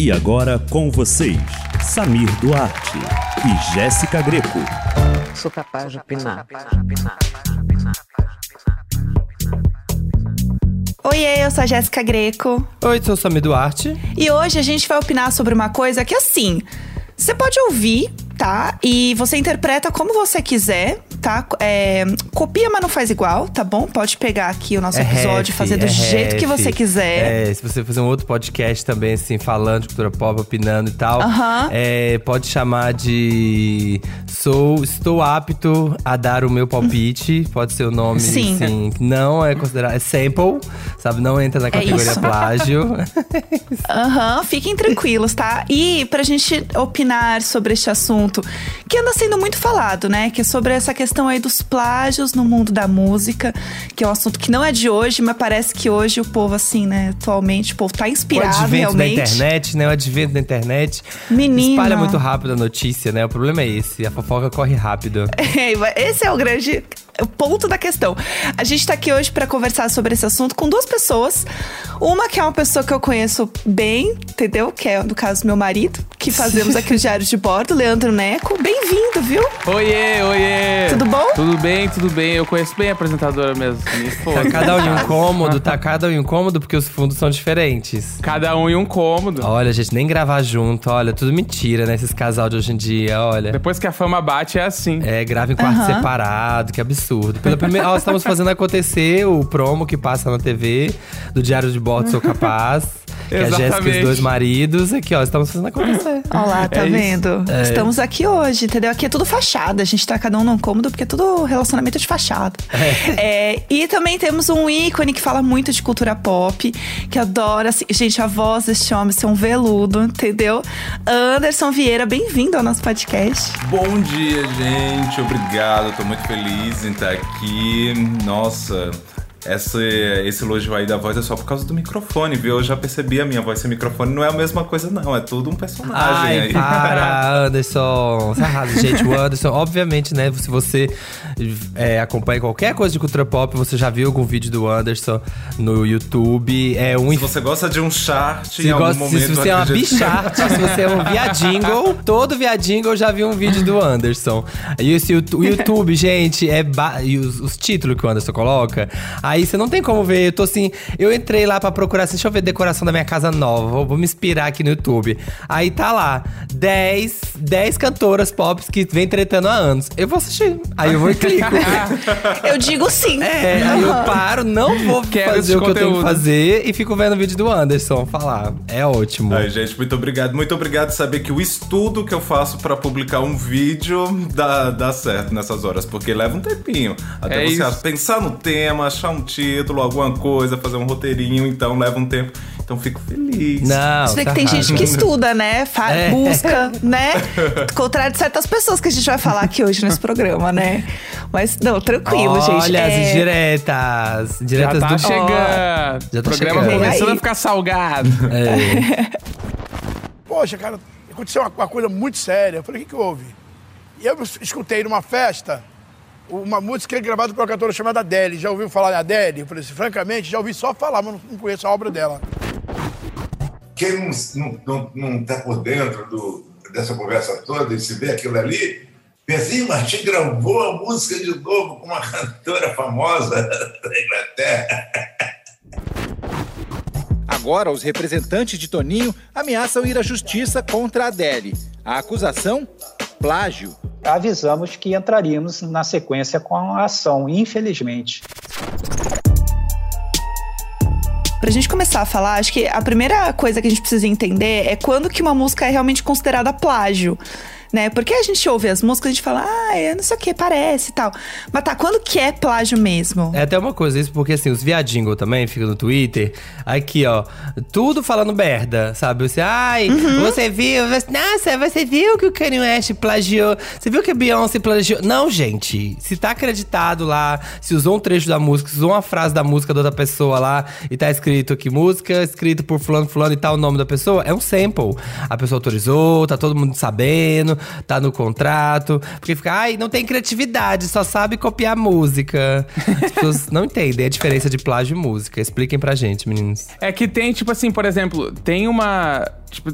E agora com vocês, Samir Duarte e Jéssica Greco. Sou capaz de opinar. Oiê, eu sou a Jéssica Greco. Oi, sou o Samir Duarte. E hoje a gente vai opinar sobre uma coisa que, assim, você pode ouvir, tá? E você interpreta como você quiser, tá? É, copia, mas não faz igual, tá bom? Pode pegar aqui o nosso É episódio e ref, fazer do é jeito que ref. você quiser. É, se você fazer um outro podcast também, assim, falando de cultura pop, opinando e tal, é, pode chamar de Sou, Estou apto a dar o meu palpite. Pode ser o nome, Sim. assim, não é considerado. É sample, sabe? Não entra na categoria É isso. plágio. Aham, fiquem tranquilos, tá? E pra gente opinar sobre este assunto, que anda sendo muito falado, né? Que é sobre essa questão aí dos plágios no mundo da música, que é um assunto que não é de hoje, mas parece que hoje o povo, assim, né, atualmente, o povo tá o inspirado advento da realmente. internet, né? O advento da internet. Menino. Espalha muito rápido a notícia, né? O problema é esse. A fofoca corre rápido. Esse é o grande ponto da questão. A gente tá aqui hoje pra conversar sobre esse assunto com duas pessoas. Uma que é uma pessoa que eu conheço bem, entendeu? Que é, no caso, meu marido, que fazemos aqui o Diário de Bordo, Leandro Neco. Bem-vindo, viu? Oiê, oiê! Tudo bom? Tudo bem, tudo bem. Eu conheço bem a apresentadora mesmo. Me Tá cada um em um cômodo, tá cada um em um cômodo porque os fundos são diferentes. Cada um em um cômodo. Olha, gente, nem gravar junto, olha, tudo mentira, né? Esses casal de hoje em dia, olha. Depois que a fama bate, é assim. É, grava em quarto Aham. separado, que absurdo. Pela primeira, estamos fazendo acontecer o promo que passa na TV do Diário de Bordo Sou Capaz. Que é a Jéssica e os dois maridos. Aqui, ó, estamos fazendo acontecer. Olha lá, tá É vendo? É. Estamos aqui hoje, entendeu? Aqui é tudo fachada. A gente tá cada um num cômodo porque é tudo relacionamento de fachada. É, e também temos um ícone que fala muito de cultura pop, que adora. assim, gente, a voz deste homem ser um veludo, entendeu? Anderson Vieira, bem-vindo ao nosso podcast. Bom dia, gente. Obrigado. Tô muito feliz em estar aqui. Nossa, essa, esse elogio aí da voz é só por causa do microfone, viu? Eu já percebi a minha voz sem microfone. Não é a mesma coisa, não. É tudo um personagem Ai, aí. para, Anderson. Você arrasa, gente. O Anderson, obviamente, né? Se você é, acompanha qualquer coisa de cultura pop, você já viu algum vídeo do Anderson no YouTube. É um Se você gosta de um chart, Se, em algum gosta, momento. se você é uma bicharte, se você é um viadingle, todo viadingle já viu um vídeo do Anderson. E esse, o o YouTube, gente, é. ba- E os, os títulos que o Anderson coloca. Aí você não tem como ver. Eu tô assim. Eu entrei lá pra procurar assim, deixa eu ver decoração da minha casa nova. Vou, vou me inspirar aqui no YouTube. Aí tá lá: 10, 10 cantoras pop que vem tretando há anos. Eu vou assistir. Aí eu vou e clico. Eu digo sim. É, aí eu paro, não vou Quero fazer o que eu tenho que fazer e fico vendo o vídeo do Anderson falar. É ótimo. Ai, gente, muito obrigado. Muito obrigado saber que o estudo que eu faço pra publicar um vídeo dá, dá certo nessas horas, porque leva um tempinho. Até É você isso. pensar no tema, achar um título, alguma coisa, fazer um roteirinho, então leva um tempo. Então fico feliz. Não, Você vê que tá tem errado. gente que estuda, né? Fa- É. Busca, né? Contrário de certas pessoas que a gente vai falar aqui hoje nesse programa, né? Mas, não, tranquilo, Olha gente. as É, indiretas. Já Indiretas tá do chegando. Já tá o programa chegando. começando a ficar salgado. É. Poxa, cara, aconteceu uma, uma coisa muito séria. Eu falei, o que, que houve? E eu escutei numa festa uma música gravada por uma cantora chamada Adele. Já ouviu falar em Adele? Eu falei assim, francamente, já ouvi só falar, mas não, conheço a obra dela. quem não, não, não, não tá por dentro do, dessa conversa toda e se vê aquilo ali, pensa, Ih, Martim gravou a música de novo com uma cantora famosa da Inglaterra. Agora, os representantes de Toninho ameaçam ir à justiça contra a Adele. A acusação? Plágio. avisamos que entraríamos na sequência com a ação, infelizmente. Pra gente começar a falar, acho que a primeira coisa que a gente precisa entender é quando que uma música é realmente considerada plágio. Né? Porque a gente ouve as músicas a gente fala, ah, é não sei o que, parece e tal. Mas tá, quando que é plágio mesmo? É até uma coisa isso, porque assim, os viadingo também ficam no Twitter. Aqui, ó, tudo falando merda, sabe? Você, ai, você viu, você- nossa, você viu que o Kanye West plagiou, você viu que a Beyoncé plagiou. Não, gente, se tá acreditado lá, se usou um trecho da música, se usou uma frase da música da outra pessoa lá e tá escrito aqui, música escrito por fulano, fulano e tal, o nome da pessoa, é um sample. A pessoa autorizou, tá todo mundo sabendo. Tá no contrato. Porque fica, ai, não tem criatividade, só sabe copiar música. As pessoas não entendem a diferença de plágio e música. Expliquem pra gente, meninos. É que tem, tipo assim, por exemplo, tem uma. Tipo,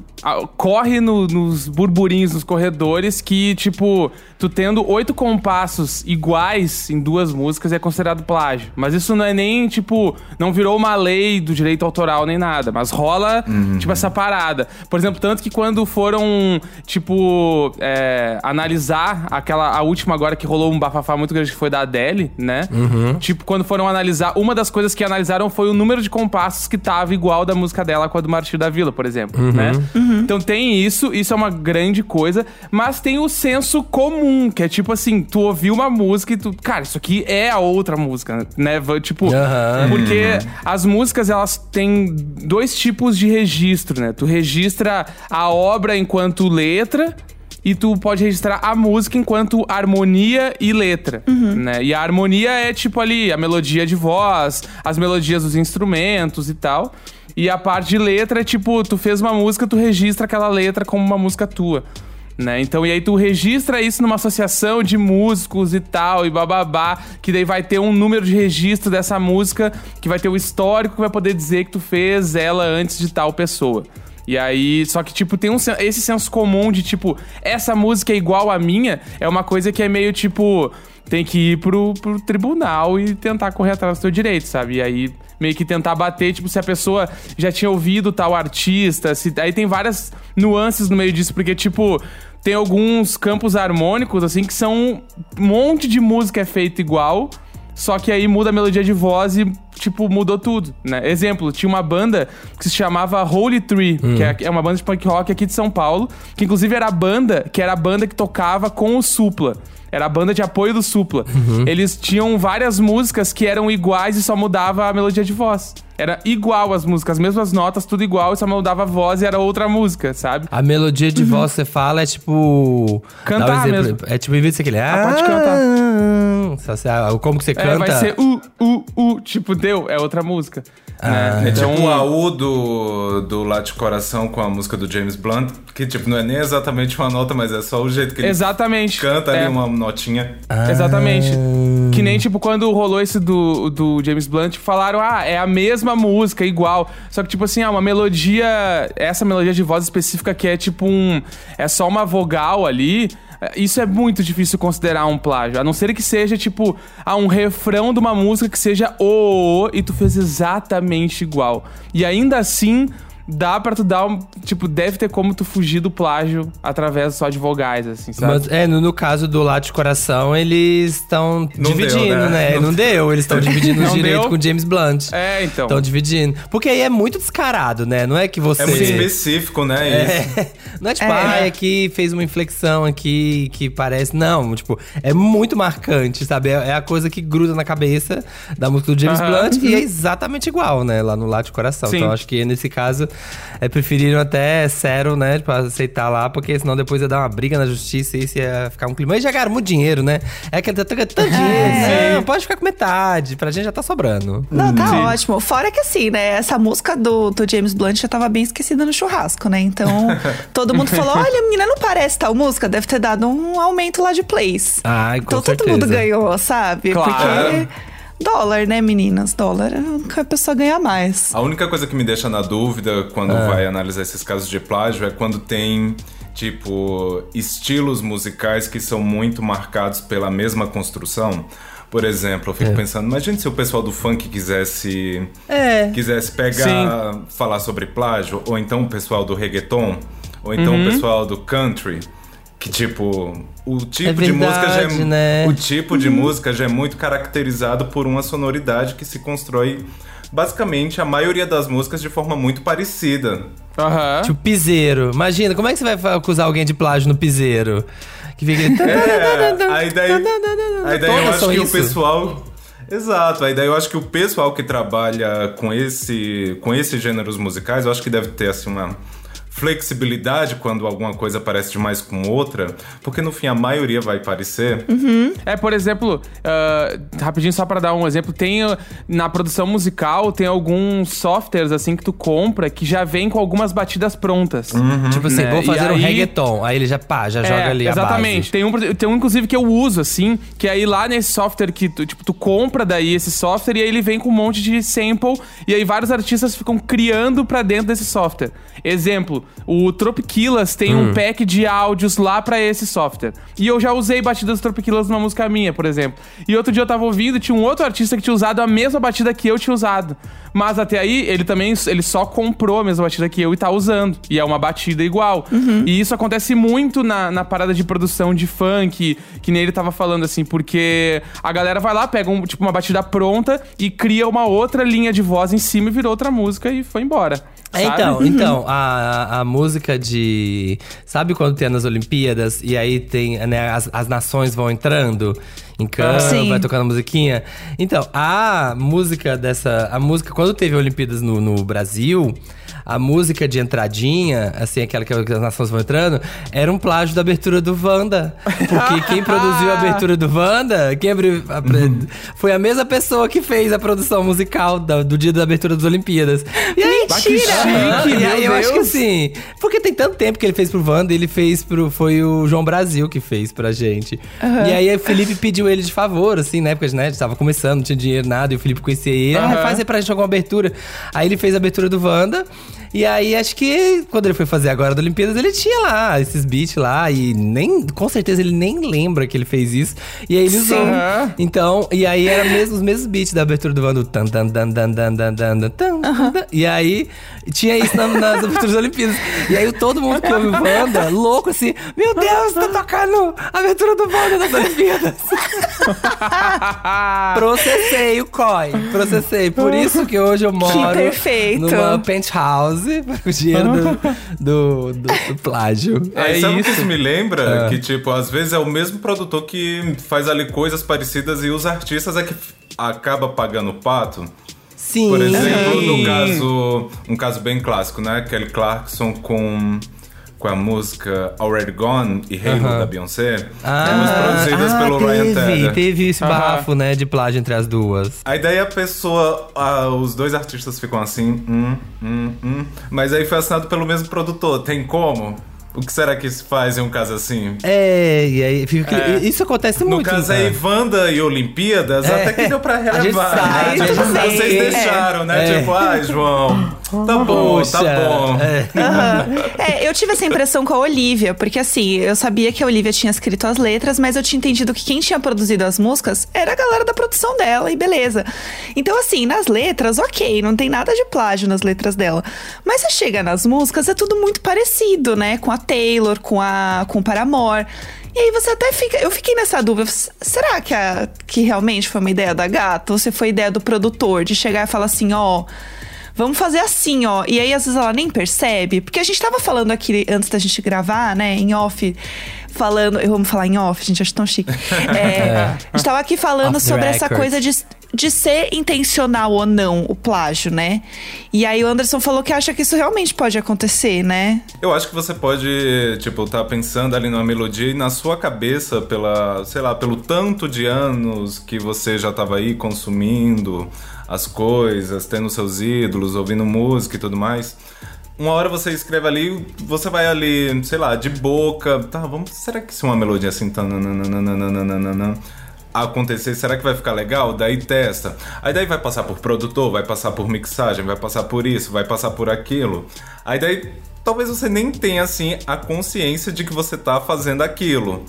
corre no- nos burburinhos, nos corredores, que, tipo, tu tendo oito compassos iguais em duas músicas é considerado plágio. Mas isso não é nem, tipo, não virou uma lei do direito autoral nem nada. Mas rola, tipo, essa parada. Por exemplo, tanto que quando foram, tipo, é, analisar aquela, a última agora que rolou um bafafá muito grande que foi da Adele, né? Tipo, quando foram analisar, uma das coisas que analisaram foi o número de compassos que tava igual da música dela com a do Martir da Vila, por exemplo, né? Então tem isso, isso é uma grande coisa, mas tem o senso comum, que é tipo assim, tu ouviu uma música e tu, cara, isso aqui é a outra música, né? Tipo, Aham. porque as músicas elas têm dois tipos de registro, né? Tu registra a obra enquanto letra e tu pode registrar a música enquanto harmonia e letra, né? E a harmonia é tipo ali a melodia de voz, as melodias dos instrumentos e tal. E a parte de letra é tipo, tu fez uma música, tu registra aquela letra como uma música tua. Né? Então, e aí tu registra isso numa associação de músicos e tal, e bababá, que daí vai ter um número de registro dessa música, que vai ter o histórico que vai poder dizer que tu fez ela antes de tal pessoa. E aí, só que, tipo, tem um, esse senso comum de, tipo, essa música é igual à minha, é uma coisa que é meio, tipo, tem que ir pro, pro tribunal e tentar correr atrás do teu direito, sabe? E aí, meio que tentar bater, tipo, se a pessoa já tinha ouvido tal artista, se, aí tem várias nuances no meio disso, porque, tipo, tem alguns campos harmônicos, assim, que são um monte de música é feito igual, só que aí muda a melodia de voz e, tipo, mudou tudo, né? Exemplo, tinha uma banda que se chamava Holy Tree, que é, é uma banda de punk rock aqui de São Paulo, que inclusive era a banda, que era a banda que tocava com o Supla. Era a banda de apoio do Supla. Eles tinham várias músicas que eram iguais e só mudava a melodia de voz. Era igual as músicas, as mesmas notas, tudo igual, e só mudava a voz e era outra música, sabe? A melodia de voz que você fala é tipo. Cantar um exemplo. mesmo. É tipo, em vez de aquele. Ah, pode cantar. Só se- ah, Como que você É, canta? vai ser u, u, u, tipo, deu, é outra música. Né? É Então, tipo o AU do, do Late Coração com a música do James Blunt, que tipo, não é nem exatamente uma nota, mas é só o jeito que ele Exatamente. canta É. ali uma notinha. Exatamente. Que nem, tipo, quando rolou esse do, do James Blunt, falaram, ah, é a mesma música, igual. Só que, tipo assim, ah, uma melodia. Essa melodia de voz específica que é tipo um. É só uma vogal ali. Isso é muito difícil considerar um plágio. A não ser que seja, tipo, ah, um refrão de uma música que seja o, o, o e tu fez exatamente igual. E ainda assim. Dá pra tu dar um. Tipo, deve ter como tu fugir do plágio através só de vogais, assim, sabe? Mas, é, no, no caso do Late Coração, eles estão dividindo, deu, né? né? Não, Não- deu, eles estão dividindo os Não direitos deu? com o James Blunt. É, então. Estão dividindo. Porque aí é muito descarado, né? Não é que você. É muito específico, né? Isso. É. Não é tipo, É. ah, é que fez uma inflexão aqui que parece. Não, tipo, é muito marcante, sabe? É, é a coisa que gruda na cabeça da música do James Aham. Blunt e é exatamente igual, né? Lá no Late Coração. Sim. Então acho que nesse caso é preferiram até zero, né? Pra aceitar lá, porque senão depois ia dar uma briga na justiça e isso ia ficar um clima. E já ganharam muito dinheiro, né? É que tanto tanto dinheiro. Não, pode ficar com metade. Pra gente já tá sobrando. Não, tá Sim. ótimo. Fora que assim, né? Essa música do, do James Blunt já tava bem esquecida no churrasco, né? Então, todo mundo falou: olha, menina, não parece tal música, deve ter dado um aumento lá de plays. Ai, com então todo certeza. mundo ganhou, sabe? Claro. Porque dólar, né, meninas? Dólar é o que a pessoa ganha mais. A única coisa que me deixa na dúvida quando Ah. vai analisar esses casos de plágio é quando tem, tipo, estilos musicais que são muito marcados pela mesma construção. Por exemplo, eu fico É. pensando, imagine se o pessoal do funk quisesse É. quisesse pegar, falar sobre plágio, ou então o pessoal do reggaeton, ou então Uhum. o pessoal do country, que tipo, o tipo É de música já é, verdade, né? o tipo de música já é muito caracterizado por uma sonoridade que se constrói basicamente a maioria das músicas de forma muito parecida. Aham. Tipo, piseiro. Imagina, como é que você vai acusar alguém de plágio no piseiro? Que fica. É, aí daí, aí daí eu acho que isso. o pessoal. Exato, aí daí eu acho que o pessoal que trabalha com esse com esses gêneros musicais, eu acho que deve ter assim uma flexibilidade quando alguma coisa parece demais com outra, porque no fim a maioria vai parecer. É, por exemplo, ah, rapidinho só pra dar um exemplo, tem na produção musical tem alguns softwares assim que tu compra que já vem com algumas batidas prontas. Tipo assim, Né? vou E fazer um aí- reggaeton. Aí ele já pá, já joga É, ali Exatamente. a base. Tem um, tem um, inclusive, que eu uso, assim, que aí lá nesse software que tu, tipo, tu compra daí esse software e aí ele vem com um monte de sample e aí vários artistas ficam criando pra dentro desse software. Exemplo, o Tropiquilas tem Hum. um pack de áudios lá pra esse software. E eu já usei batidas do Tropiquilas numa música minha, por exemplo. E outro dia eu tava ouvindo, tinha um outro artista que tinha usado a mesma batida que eu tinha usado. Mas até aí, ele também ele só comprou a mesma batida que eu e tá usando. E é uma batida igual. E isso acontece muito na, na parada de produção de funk, que nem ele tava falando assim, porque a galera vai lá, pega um, tipo, uma batida pronta e cria uma outra linha de voz em cima e virou outra música e foi embora. É, então, então a, a música de. Sabe quando tem nas Olimpíadas e aí tem, né, as, as nações vão entrando em campo, Sim. vai tocando musiquinha? Então, a música dessa. A música, quando teve Olimpíadas no, no Brasil, a música de entradinha, assim, aquela que as nações vão entrando, era um plágio da abertura do Wanda. Porque quem produziu a abertura do Wanda, quem abriu, pre- foi a mesma pessoa que fez a produção musical da- do dia da abertura das Olimpíadas. E aí, que chique, e aí eu acho que Deus. assim, porque tem tanto tempo que ele fez pro Wanda, ele fez pro. Foi o João Brasil que fez pra gente. E aí o Felipe pediu ele de favor, assim, na época, né? A gente tava começando, não tinha dinheiro, nada, e o Felipe conhecia ele. Ah, Aham. faz aí pra gente alguma abertura. Aí ele fez a abertura do Wanda. E aí, acho que quando ele foi fazer agora da Olimpíadas, ele tinha lá esses beats lá. E nem, com certeza, ele nem lembra que ele fez isso. E aí ele usou. Uhum. Então, e aí era mesmo, os mesmos beats da abertura do Vando. Tan, tan, tan, tan, tan, tan, tan, tan, uhum. E aí tinha isso na, nas aberturas Olimpíadas. E aí todo mundo que ouve Wanda, louco assim, meu Deus, tá tocando a abertura do Wanda nas Olimpíadas. processei o COI, processei. Por isso que hoje eu moro numa penthouse com o dinheiro do, do, do- do plágio. Aí É sabe o que isso. isso me lembra? É. Que, tipo, às vezes é o mesmo produtor que faz ali coisas parecidas e os artistas é que acaba pagando o pato. Sim. Por exemplo, Sim. no caso, um caso bem clássico, né? Kelly Clarkson com, com a música Already Gone e Halo Aham. da Beyoncé. ambas produzidas ah, pelo teve, Ryan Tedder. Teve esse bafo, né, de plágio entre as duas. Aí daí a pessoa, ah, os dois artistas ficam assim, hum, hum, hum. Mas aí foi assinado pelo mesmo produtor, tem como? O que será que se faz em um caso assim? É, e aí fica, É. isso acontece No muito. caso né? aí, Wanda e Olimpíadas, É. até que deu pra A gente relevar. sabe, né? a gente Tipo. Vocês É. deixaram, né? É. Tipo, ai, João, tá bom, Poxa, tá bom. é. Aham. É, eu tive essa impressão com a Olivia, porque assim, eu sabia que a Olivia tinha escrito as letras, mas eu tinha entendido que quem tinha produzido as músicas era a galera da produção dela, e beleza. Então, assim, nas letras, ok, não tem nada de plágio nas letras dela. Mas você chega nas músicas, é tudo muito parecido, né? Com a Taylor, com a com Paramore. E aí você até fica. Eu fiquei nessa dúvida. Será que, a, que realmente foi uma ideia da gata? Ou se foi ideia do produtor de chegar e falar assim, ó. Vamos fazer assim, ó. E aí, às vezes, ela nem percebe. Porque a gente tava falando aqui antes da gente gravar, né, em off, falando. Eu vou falar em off, gente, acho tão chique. É, a gente tava aqui falando sobre essa coisa de, de ser intencional ou não o plágio, né? E aí o Anderson falou que acha que isso realmente pode acontecer, né? Eu acho que você pode, tipo, tá pensando ali numa melodia e na sua cabeça, pela, sei lá, pelo tanto de anos que você já tava aí consumindo as coisas, tendo seus ídolos, ouvindo música e tudo mais. Uma hora você escreve ali, você vai ali, sei lá, de boca. Tá, vamos. Será que se uma melodia assim. Tananana, acontecer, será que vai ficar legal? Daí testa. Aí daí vai passar por produtor, vai passar por mixagem, vai passar por isso, vai passar por aquilo. Aí daí talvez você nem tenha assim a consciência de que você tá fazendo aquilo.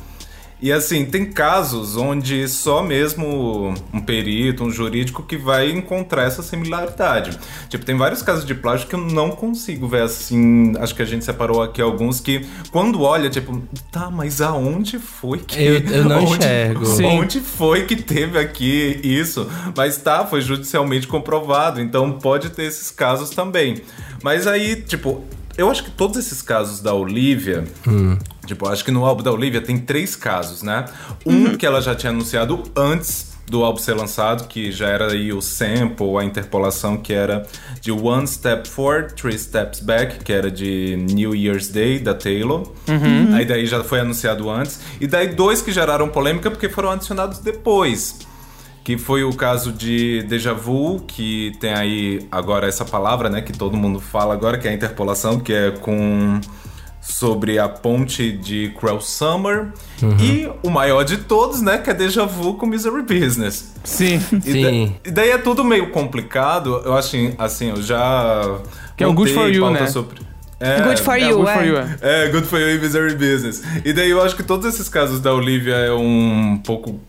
E assim, tem casos onde só mesmo um perito, um jurídico que vai encontrar essa similaridade. Tipo, tem vários casos de plágio que eu não consigo ver assim. Acho que a gente separou aqui alguns que, quando olha, tipo, tá, mas aonde foi que. Eu- eu não onde, enxergo. Sim. Onde foi que teve aqui isso? Mas tá, foi judicialmente comprovado, então pode ter esses casos também. Mas aí, tipo, eu acho que todos esses casos da Olivia, tipo, eu acho que no álbum da Olivia tem três casos, né? Um que ela já tinha anunciado antes do álbum ser lançado, que já era aí o sample, a interpolação, que era de One Step Forward, Three Steps Back, que era de New Year's Day, da Taylor. Aí daí já foi anunciado antes. E daí dois que geraram polêmica porque foram adicionados depois. Que foi o caso de Deja Vu, que tem aí agora essa palavra, né, que todo mundo fala agora, que é a interpolação, que é com sobre a ponte de Cruel Summer e o maior de todos, né, que é Deja Vu com Misery Business. Sim. E, Sim. da- e daí é tudo meio complicado. Eu acho assim, eu já Que é o Good For You, né? sobre- É, Good for É, you, good é. for you, é. é, Good For You e Misery Business. E daí eu acho que todos esses casos da Olivia é um pouco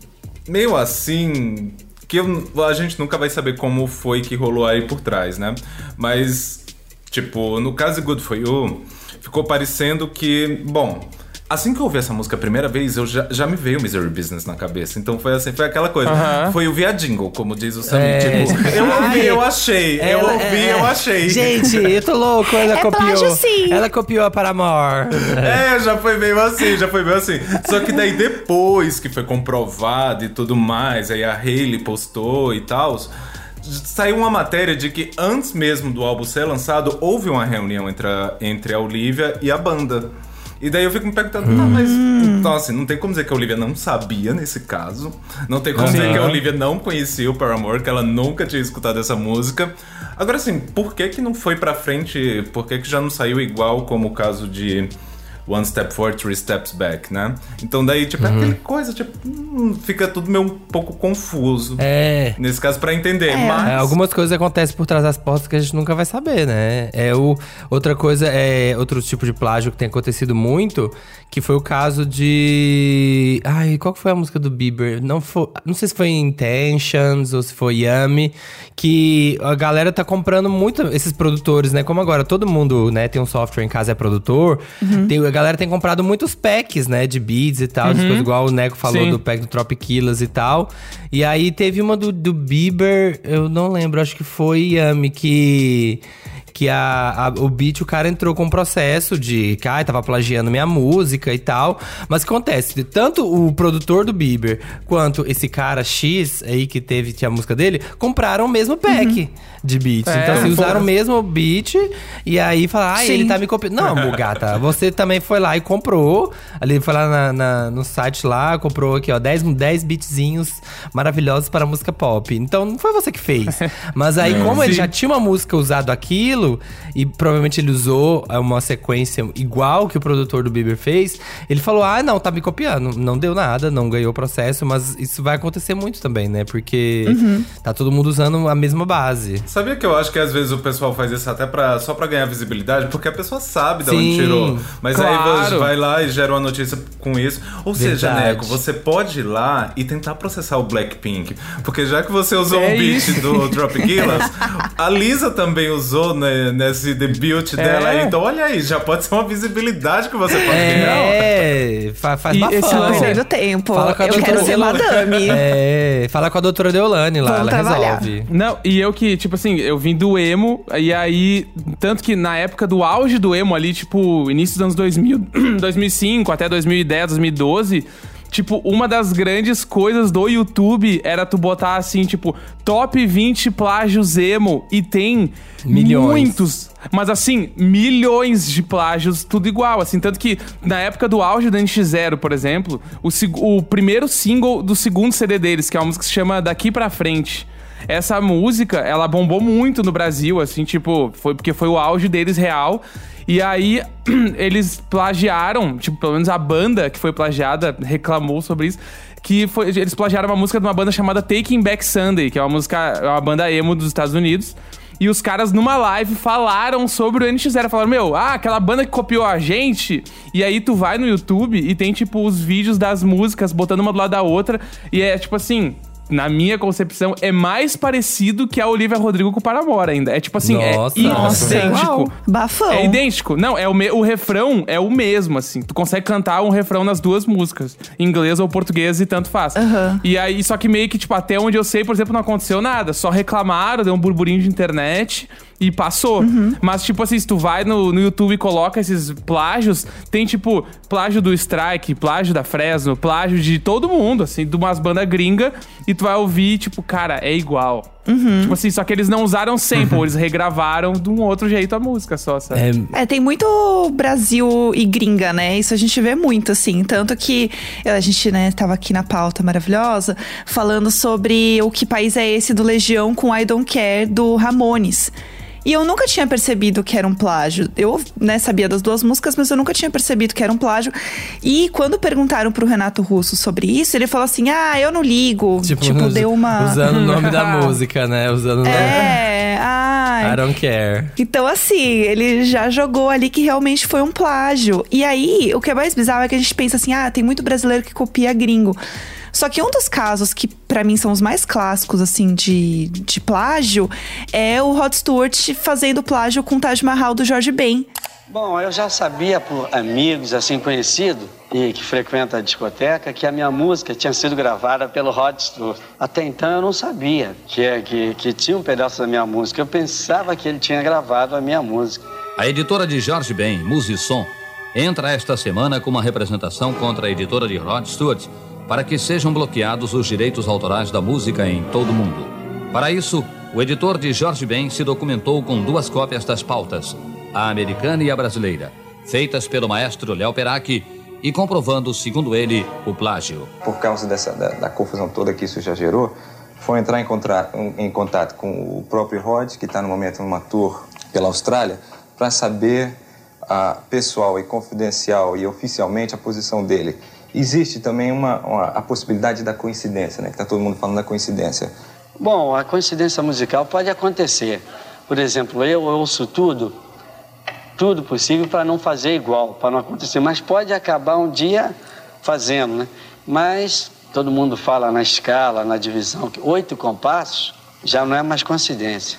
meio assim que eu- a gente nunca vai saber como foi que rolou aí por trás, né? Mas tipo, no caso de Good For You, ficou parecendo que, bom, Assim que eu ouvi essa música a primeira vez, eu já, já me veio Misery Business na cabeça. Então foi assim, foi aquela coisa. Aham. Foi o viadingo, como diz o Samir. É. Tipo, eu ouvi, eu achei. eu Ela- ouvi, é. eu achei. Gente, eu tô louco, ela É copiou. plágio, sim. Ela copiou a Paramore. É, já foi meio assim, já foi meio assim. Só que daí depois que foi comprovado e tudo mais, aí a Hailey postou e tal, saiu uma matéria de que antes mesmo do álbum ser lançado, houve uma reunião entre a, entre a Olivia e a banda. E daí eu fico me perguntando, tá, mas. Então, assim, não tem como dizer que a Olivia não sabia nesse caso. Não tem como dizer que a Olivia não conhecia o Paramore, que ela nunca tinha escutado essa música. Agora, assim, por que que não foi pra frente? Por que que já não saiu igual como o caso de One Step Forward, Three Steps Back, né? Então daí, tipo, é aquela coisa, tipo, hum, fica tudo meio um pouco confuso. É. Nesse caso, pra entender. Mas. É, algumas coisas acontecem por trás das portas que a gente nunca vai saber, né? É o, outra coisa, é outro tipo de plágio que tem acontecido muito, que foi o caso de. Ai, qual que foi a música do Bieber? Não, foi, não sei se foi Intentions ou se foi Yummy, que a galera tá comprando muito esses produtores, né? Como agora todo mundo né, tem um software em casa é produtor, tem, a galera tem comprado muitos packs, né? De beats e tal, coisa igual o Neco falou Sim. do pack do Tropiquilas e tal. E aí teve uma do, do Bieber, eu não lembro, acho que foi Yami, que. Que a, a- o beat, o cara entrou com um processo de que ai, tava plagiando minha música e tal. Mas o que acontece? Tanto o produtor do Bieber quanto esse cara X aí que teve tinha a música dele, compraram o mesmo pack de beats. É, então, assim, usaram o mesmo beat e aí falaram, ah, Sim. ele tá me copiando. Não, Bugata, você também foi lá e comprou. Ali foi lá na- na- no site lá, comprou aqui, ó, 10, 10 beatzinhos maravilhosos para música pop. Então não foi você que fez. Mas aí, como ele Sim. já tinha uma música usado aquilo, e provavelmente ele usou é, uma sequência igual que o produtor do Bieber fez, ele falou: Ah, não, tá me copiando. Não deu nada, não ganhou o processo, mas isso vai acontecer muito também, né? Porque tá todo mundo usando a mesma base. Sabia que eu acho que às vezes o pessoal faz isso até pra, só pra ganhar visibilidade? Porque a pessoa sabe de onde Sim, tirou. Mas aí claro. você vai lá e gera uma notícia com isso. Ou seja, Verdade. Neco, você pode ir lá e tentar processar o Blackpink. Porque já que você usou É um beat isso. do Tropiquilas, a Lisa também usou né, nesse debut dela aí. Então olha aí, já pode ser uma visibilidade que você pode ganhar. É, fa- faz E bafão. esse lance do tempo. Fala com a Eu doutora quero ser madame. É, fala com a doutora Deolane lá, Vamos ela trabalhar. resolve. Não, e eu que, tipo assim, eu vim do emo, e aí, tanto que na época do auge do emo ali, tipo, início dos anos 2000, 2005 até 2010, 2012, tipo, uma das grandes coisas do YouTube era tu botar assim, tipo, top 20 plágios emo, e tem Milhões. muitos, mas assim, milhões de plágios, tudo igual, assim, tanto que na época do auge do NX0, por exemplo, o, o primeiro single do segundo CD deles, que é uma música que se chama Daqui Pra Frente, essa música, ela bombou muito no Brasil, assim, tipo, foi porque foi o auge deles real. E aí, eles plagiaram, tipo, pelo menos a banda que foi plagiada reclamou sobre isso. Que foi, eles plagiaram uma música de uma banda chamada Taking Back Sunday, que é uma música, é uma banda emo dos Estados Unidos. E os caras numa live falaram sobre o NX0. Falaram, meu, ah, aquela banda que copiou a gente. E aí tu vai no YouTube e tem, tipo, os vídeos das músicas botando uma do lado da outra. E é tipo assim. Na minha concepção, é mais parecido que a Olivia Rodrigo com o Paramore ainda. É tipo assim, Nossa. é idêntico. Uau, bafão. É idêntico. Não, é o, me- o refrão é o mesmo, assim. Tu consegue cantar um refrão nas duas músicas. Inglês ou português e tanto faz. Aham. E aí, só que meio que, tipo, até onde eu sei, por exemplo, não aconteceu nada. Só reclamaram, deu um burburinho de internet. E passou. Mas, tipo assim, se tu vai no, no YouTube e coloca esses plágios, tem, tipo, plágio do Strike, plágio da Fresno, plágio de todo mundo, assim, de umas bandas gringa, e tu vai ouvir, tipo, cara, é igual. Tipo assim, só que eles não usaram sample, eles regravaram de um outro jeito a música só, sabe? É, É, tem muito Brasil e gringa, né? Isso a gente vê muito, assim. Tanto que a gente, né, tava aqui na pauta maravilhosa, falando sobre o que país é esse do Legião com I Don't Care do Ramones. E eu nunca tinha percebido que era um plágio. Eu, né, sabia das duas músicas, mas eu nunca tinha percebido que era um plágio. E quando perguntaram pro Renato Russo sobre isso, ele falou assim: ah, eu não ligo. Tipo, us- deu uma. Usando o nome da música, né? Usando o nome. É, ai. I don't care. Então, assim, ele já jogou ali que realmente foi um plágio. E aí, o que é mais bizarro é que a gente pensa assim: ah, tem muito brasileiro que copia gringo. Só que um dos casos que, pra mim, são os mais clássicos, assim, de, de plágio é o Rod Stewart fazendo plágio com o Taj Mahal do Jorge Ben. Bom, eu já sabia por amigos, assim, conhecido e que frequenta a discoteca, que a minha música tinha sido gravada pelo Rod Stewart. Até então eu não sabia que, é- que, que tinha um pedaço da minha música. Eu pensava que ele tinha gravado a minha música. A editora de Jorge Ben, Musisson, entra esta semana com uma representação contra a editora de Rod Stewart para que sejam bloqueados os direitos autorais da música em todo o mundo. Para isso, o editor de Jorge Ben se documentou com duas cópias das pautas, a americana e a brasileira, feitas pelo maestro Léo Peracchi e comprovando, segundo ele, o plágio. por causa dessa, da, da confusão toda que isso já gerou, foi entrar em, contra- em- contato com o próprio Rod, que está no momento numa tour pela Austrália, para saber a pessoal e confidencial e oficialmente a posição dele. Existe também uma, uma- a possibilidade da coincidência, né? Que está todo mundo falando da coincidência. Bom, a coincidência musical pode acontecer. Por exemplo, eu ouço tudo, tudo possível para não fazer igual, para não acontecer. Mas pode acabar um dia fazendo, né? Mas todo mundo fala na escala, na divisão, que oito compassos já não é mais coincidência.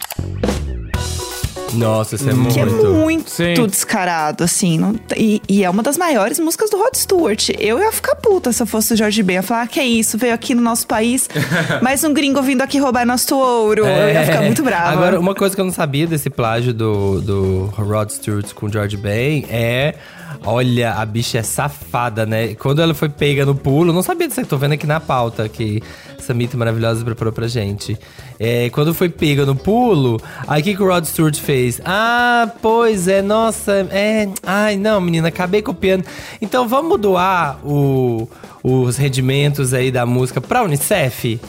Nossa, isso é Que é muito. muito Sim. descarado, assim. não- e, e é uma das maiores músicas do Rod Stewart. Eu ia ficar puta se eu fosse o Jorge Ben. Eu ia falar, ah, que é isso? Veio aqui no nosso país, mais um gringo vindo aqui roubar nosso ouro. Eu ia ficar muito brava. É. Agora, uma coisa que eu não sabia desse plágio do, do Rod Stewart com o George Ben é. Olha, a bicha é safada, né? Quando ela foi pega no pulo, não sabia disso, eu tô vendo aqui na pauta que essa mito maravilhosa preparou pra gente. É, quando foi pega no pulo, aí o que, que o Rod Stewart fez? Ah, pois é, nossa, é. Ai, não, menina, acabei copiando. Então vamos doar o- os rendimentos aí da música pra Unicef?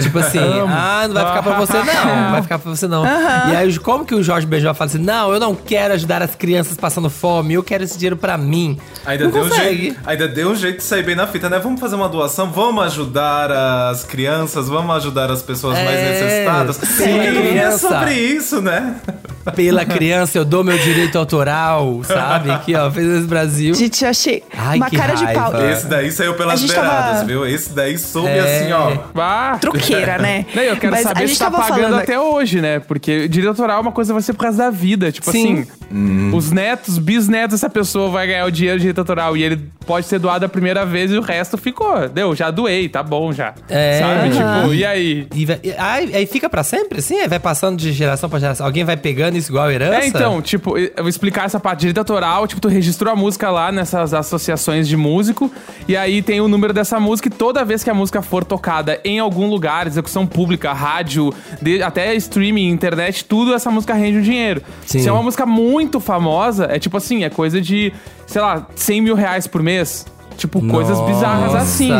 Tipo assim, ah, não vai ficar pra você não, não vai ficar pra você não. E aí, como que o Jorge Benjol fala assim, não, eu não quero ajudar as crianças passando fome, eu quero esse dinheiro pra mim. Ainda não deu, um jeito, ainda deu um jeito de sair bem na fita, né? Vamos fazer uma doação, vamos ajudar as crianças, vamos ajudar as pessoas mais É, necessitadas. sim, é sobre isso, né? Pela criança, eu dou meu direito autoral, sabe? Aqui, ó, fez esse Brasil. Gente, eu achei Ai, uma que cara de pau. raiva. Esse daí saiu pelas beiradas, tava- viu? Esse daí soube É. assim, ó. Ah, Truqueira, né? Não, eu quero Mas a saber gente se tá pagando falando- até hoje, né? Porque direito autoral é uma coisa que vai ser por causa da vida. Tipo Sim. assim, os netos, bisnetos dessa pessoa vai ganhar o dinheiro de direito autoral e ele pode ser doado a primeira vez e o resto ficou. Deu, já doei, tá bom já. É. Sabe? Tipo, e aí? E vai- ai, aí fica pra sempre? Aí vai passando de geração pra geração. Alguém vai pegando isso igual herança? É, então, tipo, eu vou explicar essa parte de direito autoral. Tipo, tu registrou a música lá nessas associações de músico. E aí tem o número dessa música. E toda vez que a música for tocada em algum lugar, execução pública, rádio, de- até streaming, internet, tudo, essa música rende um dinheiro. Sim. Se é uma música muito famosa, é tipo assim, é coisa de, sei lá, 100 mil reais por mês. Tipo, coisas Nossa. bizarras assim.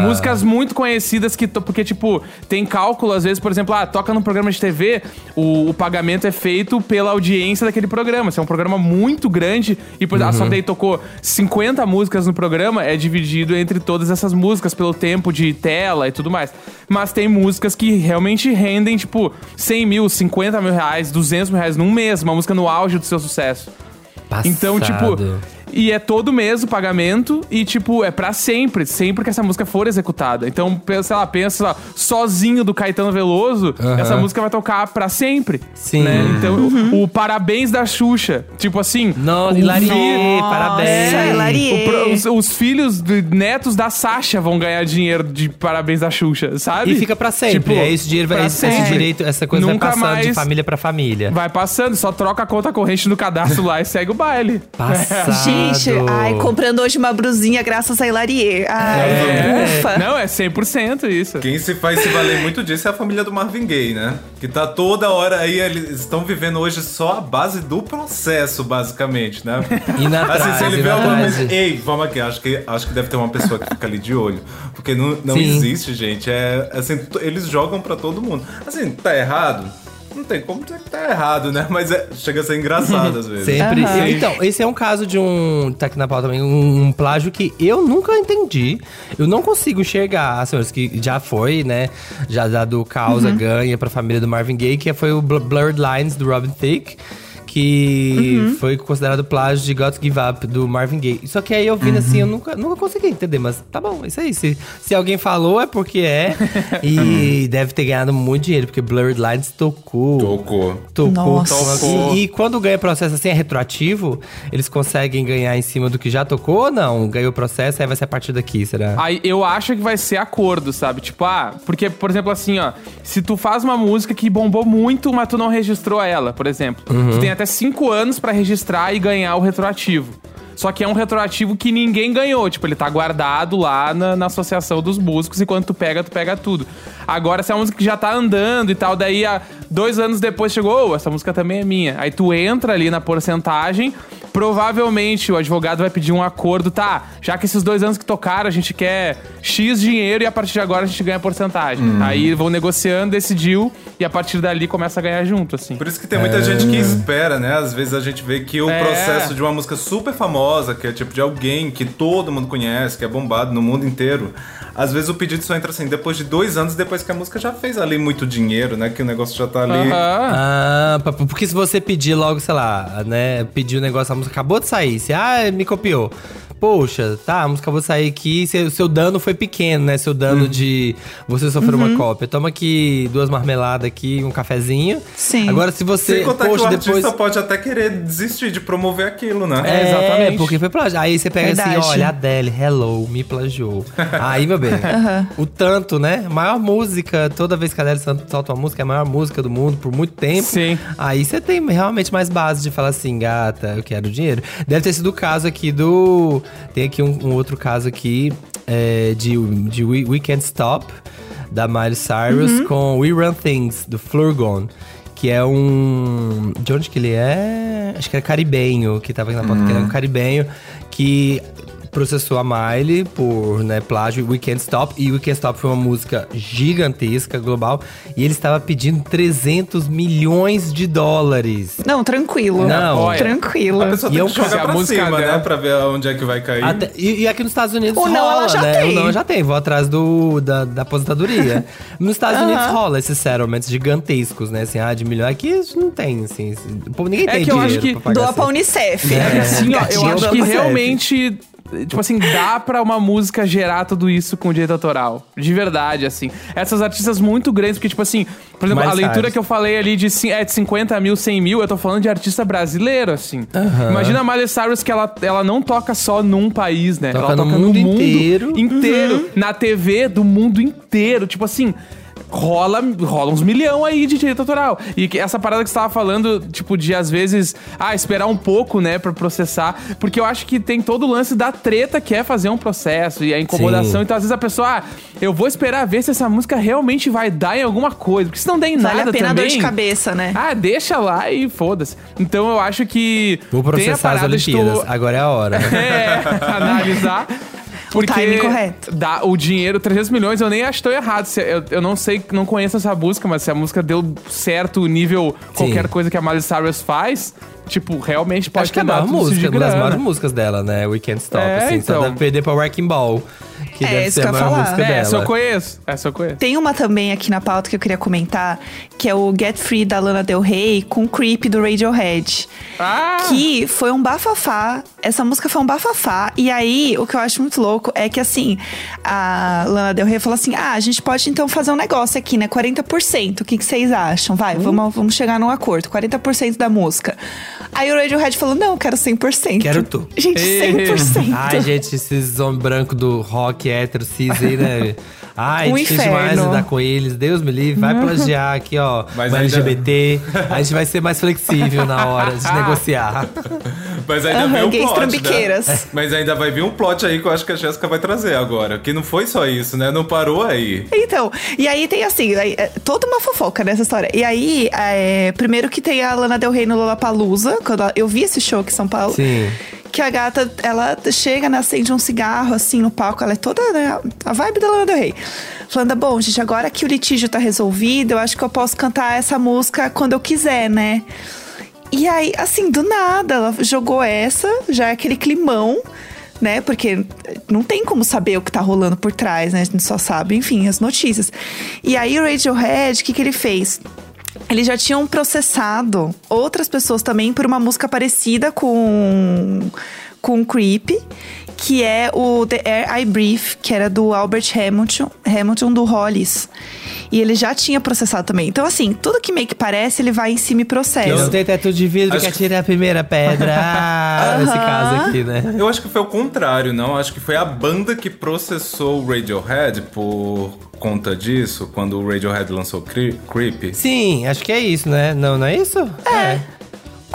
Músicas muito conhecidas que. Porque, tipo, tem cálculo, às vezes, por exemplo, ah, toca num programa de TV, o, o pagamento é feito pela audiência daquele programa. Se é um programa muito grande e por, ah, só daí tocou 50 músicas no programa, é dividido entre todas essas músicas pelo tempo de tela e tudo mais. Mas tem músicas que realmente rendem, tipo, 100 mil, 50 mil reais, 200 mil reais num mês, uma música no auge do seu sucesso. Então, tipo, Passado. E é todo mês o pagamento e, tipo, é pra sempre, sempre que essa música for executada. Então, sei lá, pensa lá, sozinho do Caetano Veloso, Aham. essa música vai tocar pra sempre. Sim. né? Então, o, o Parabéns da Xuxa, tipo assim. Nossa, o Hilarie, parabéns. Nossa, os, os filhos de- netos da Sasha vão ganhar dinheiro de Parabéns da Xuxa, sabe? E fica pra sempre. Tipo, é esse dinheiro, vai- pra esse, sempre. esse direito, essa coisa Nunca vai passando de mais- família pra família. Vai passando, só troca a conta corrente no cadastro lá e segue o baile. Passado. Gente, ai, comprando hoje uma brusinha graças a Hilarie. Ai, É. ufa. Não, é 100% isso. Quem se faz se valer muito disso é a família do Marvin Gaye, né? Que tá toda hora aí, eles estão vivendo hoje só a base do processo, basicamente, né? Indo atrás, assim, se ele vê alguma coisa. Ei, vamos aqui, acho que, acho que deve ter uma pessoa que fica ali de olho. Porque não, não Sim. existe, gente. É assim, eles jogam pra todo mundo. Assim, tá errado? Não tem como dizer que tá errado, né? Mas é- chega a ser engraçado às vezes. Sempre. Aham. Então, esse é um caso de um. Tá aqui na pauta também, um, um plágio que eu nunca entendi. Eu não consigo enxergar, senhores, que já foi, né? Já dado causa, Uhum. ganha pra família do Marvin Gaye, que foi o Bl- Blurred Lines do Robin Thicke. Que Uhum. foi considerado plágio de Got to Give Up do Marvin Gaye. Só que aí eu vindo assim, eu nunca, nunca consegui entender, mas tá bom, isso aí. Se, se alguém falou, é porque é. e deve ter ganhado muito dinheiro, porque Blurred Lines tocou. Tocou. Tocou. Nossa. Tocou. E, e quando ganha processo assim, é retroativo? Eles conseguem ganhar em cima do que já tocou ou não? Ganhou o processo, aí vai ser a partir daqui, será? Aí eu acho que vai ser acordo, sabe? Tipo, ah, porque, por exemplo, assim, ó, se tu faz uma música que bombou muito, mas tu não registrou ela, por exemplo, tu tem até cinco anos pra registrar e ganhar o retroativo. Só que é um retroativo que ninguém ganhou. Tipo, ele tá guardado lá na, na associação dos músicos e quando tu pega, tu pega tudo. Agora, se é uma música que já tá andando e tal, daí há dois anos depois chegou, "Oh, essa música também é minha. Aí tu entra ali na porcentagem, provavelmente o advogado vai pedir um acordo, tá? Já que esses dois anos que tocaram, a gente quer X dinheiro e a partir de agora a gente ganha porcentagem. Aí vão negociando, decidiu e a partir dali começa a ganhar junto, assim. Por isso que tem muita gente que espera, né? Às vezes a gente vê que o É. processo de uma música super famosa, que é tipo de alguém que todo mundo conhece, que é bombado no mundo inteiro, às vezes o pedido só entra assim, depois de dois anos, depois que a música já fez ali muito dinheiro, né? Que o negócio já tá ali. Aham. Ah, porque se você pedir logo, sei lá, né? Pedir o negócio, a música acabou de sair, você, ah, me copiou. Poxa, tá, a música de sair aqui, seu, seu dano foi pequeno, né? Seu dano de você sofrer uma cópia. Toma aqui duas marmeladas aqui, um cafezinho. Sim. Agora, se você, Sem contar que poxa, o artista depois... pode até querer desistir de promover aquilo, né? É, exatamente. porque foi plágio. Aí você pega Verdade. assim, olha, Adele, hello, me plagiou. Aí, meu bem, o tanto, né? Maior música, toda vez que a Adele solta uma música, é a maior música do mundo por muito tempo. Sim. Aí você tem realmente mais base de falar assim, gata, eu quero dinheiro. Deve ter sido o caso aqui do. Tem aqui um, um outro caso aqui é, de, de We, We Can't Stop, da Miley Cyrus, com We Run Things, do Flurgon. Que é um. De onde que ele é? Acho que era caribenho, que tava aqui na pauta, que era um caribenho que processou a Miley por né, plágio We Can't Stop. E We Can't Stop foi uma música gigantesca, global. E ele estava pedindo 300 milhões de dólares. Não, tranquilo. Não. Olha, Tranquilo. A pessoa E tem é que jogar pra a música cima, dela- né? Pra ver onde é que vai cair. Até- e, e aqui nos Estados Unidos O não, rola, ela já né? tem. O não já tem, vou atrás do, da, da aposentadoria. nos Estados Unidos rola esses settlements gigantescos, né? Assim, ah, de milhões. Aqui não tem, assim. ninguém É tem que eu dinheiro acho que pra pagar Doa assim. pra Unicef. É, assim, ó, eu acho que realmente. Tipo assim, dá pra uma música gerar tudo isso com direito autoral. De verdade, assim. Essas artistas muito grandes, porque, tipo assim, por exemplo, Mais a leitura tarde. que eu falei ali de, cin- é, de 50 mil, 100 mil, eu tô falando de artista brasileiro, assim. Aham. Imagina a Miley Cyrus que ela, ela não toca só num país, né? Toca ela no toca mundo inteiro. inteiro, na TV do mundo inteiro. Tipo assim. Rola, rola uns milhão aí de direito autoral. E que essa parada que você tava falando, tipo, de às vezes, ah, esperar um pouco, né, pra processar. Porque eu acho que tem todo o lance da treta que é fazer um processo e a incomodação. Sim. Então, às vezes a pessoa, ah, eu vou esperar ver se essa música realmente vai dar em alguma coisa. Porque se não der em Vale nada a pena a também. dor de cabeça, né? Ah, deixa lá e foda-se. Então eu acho que. Vou tem a processar as de tu- Olimpíadas. Agora é a hora. é, analisar. Porque timing correto. Dá o dinheiro, 300 milhões, eu nem acho tão errado. Se- Eu, eu não sei, não conheço essa música, mas se a música deu certo nível qualquer coisa que a Miley Cyrus faz, Tipo, realmente pode Acho que é a maior música, uma das maiores músicas dela, né? We Can't Stop, É, assim. então. Só deve perder pra Wrecking Ball. Que É, deve isso ser que a eu ia maior falar. música É, dela. essa eu conheço. Essa eu conheço. Tem uma também aqui na pauta que eu queria comentar, que é o Get Free da Lana Del Rey com Creep do Radiohead. Ah! Que foi um bafafá. Essa música foi um bafafá. E aí, o que eu acho muito louco é que, assim, a Lana Del Rey falou assim: ah, a gente pode então fazer um negócio aqui, né? 40%. O que, que vocês acham? Vai, vamos, vamos chegar num acordo. 40% da música. Aí o Radiohead falou: não, quero 100%. Quero tu. Gente, 100%. Ai, gente, esses homens brancos do rock hétero, cis aí, né? Ai, Um difícil inferno. demais lidar com eles. Deus me livre. Vai plagiar aqui, ó. Mas uma ainda- LGBT. A gente vai ser mais flexível na hora de negociar. Mas ainda Aham, vem um plot, né? Mas ainda vai vir um plot aí que eu acho que a Jéssica vai trazer agora. Que não foi só isso, né? Não parou aí. Então, e aí tem assim, aí, é, toda uma fofoca nessa história. E aí, é, primeiro que tem a Lana Del Rey no Lollapalooza, quando eu vi esse show aqui em São Paulo. Sim. Que a gata, ela chega, né, acende um cigarro, assim, no palco. Ela é toda, né, a vibe da Lana Del Rey. Falando, bom, gente, agora que o litígio tá resolvido, eu acho que eu posso cantar essa música quando eu quiser, né? E aí, assim, do nada, ela jogou essa, já é aquele climão, né? Porque não tem como saber o que tá rolando por trás, né? A gente só sabe, enfim, as notícias. E aí o Radiohead, o que, que ele fez? Eles já tinham processado outras pessoas também por uma música parecida com, com Creep, que é o The Air I Breathe, que era do Albert Hamilton, Hamilton do Hollis. E ele já tinha processado também. Então, assim, tudo que meio que parece, ele vai em cima e processa. Eu não tenho teto de vidro, Acho que que- atire a primeira pedra. Ah, nesse caso aqui, né? Eu acho que foi o contrário, não? Acho que foi a banda que processou o Radiohead por conta disso, quando o Radiohead lançou Cre- Creep. Sim, acho que é isso, né? Não, não é isso? É.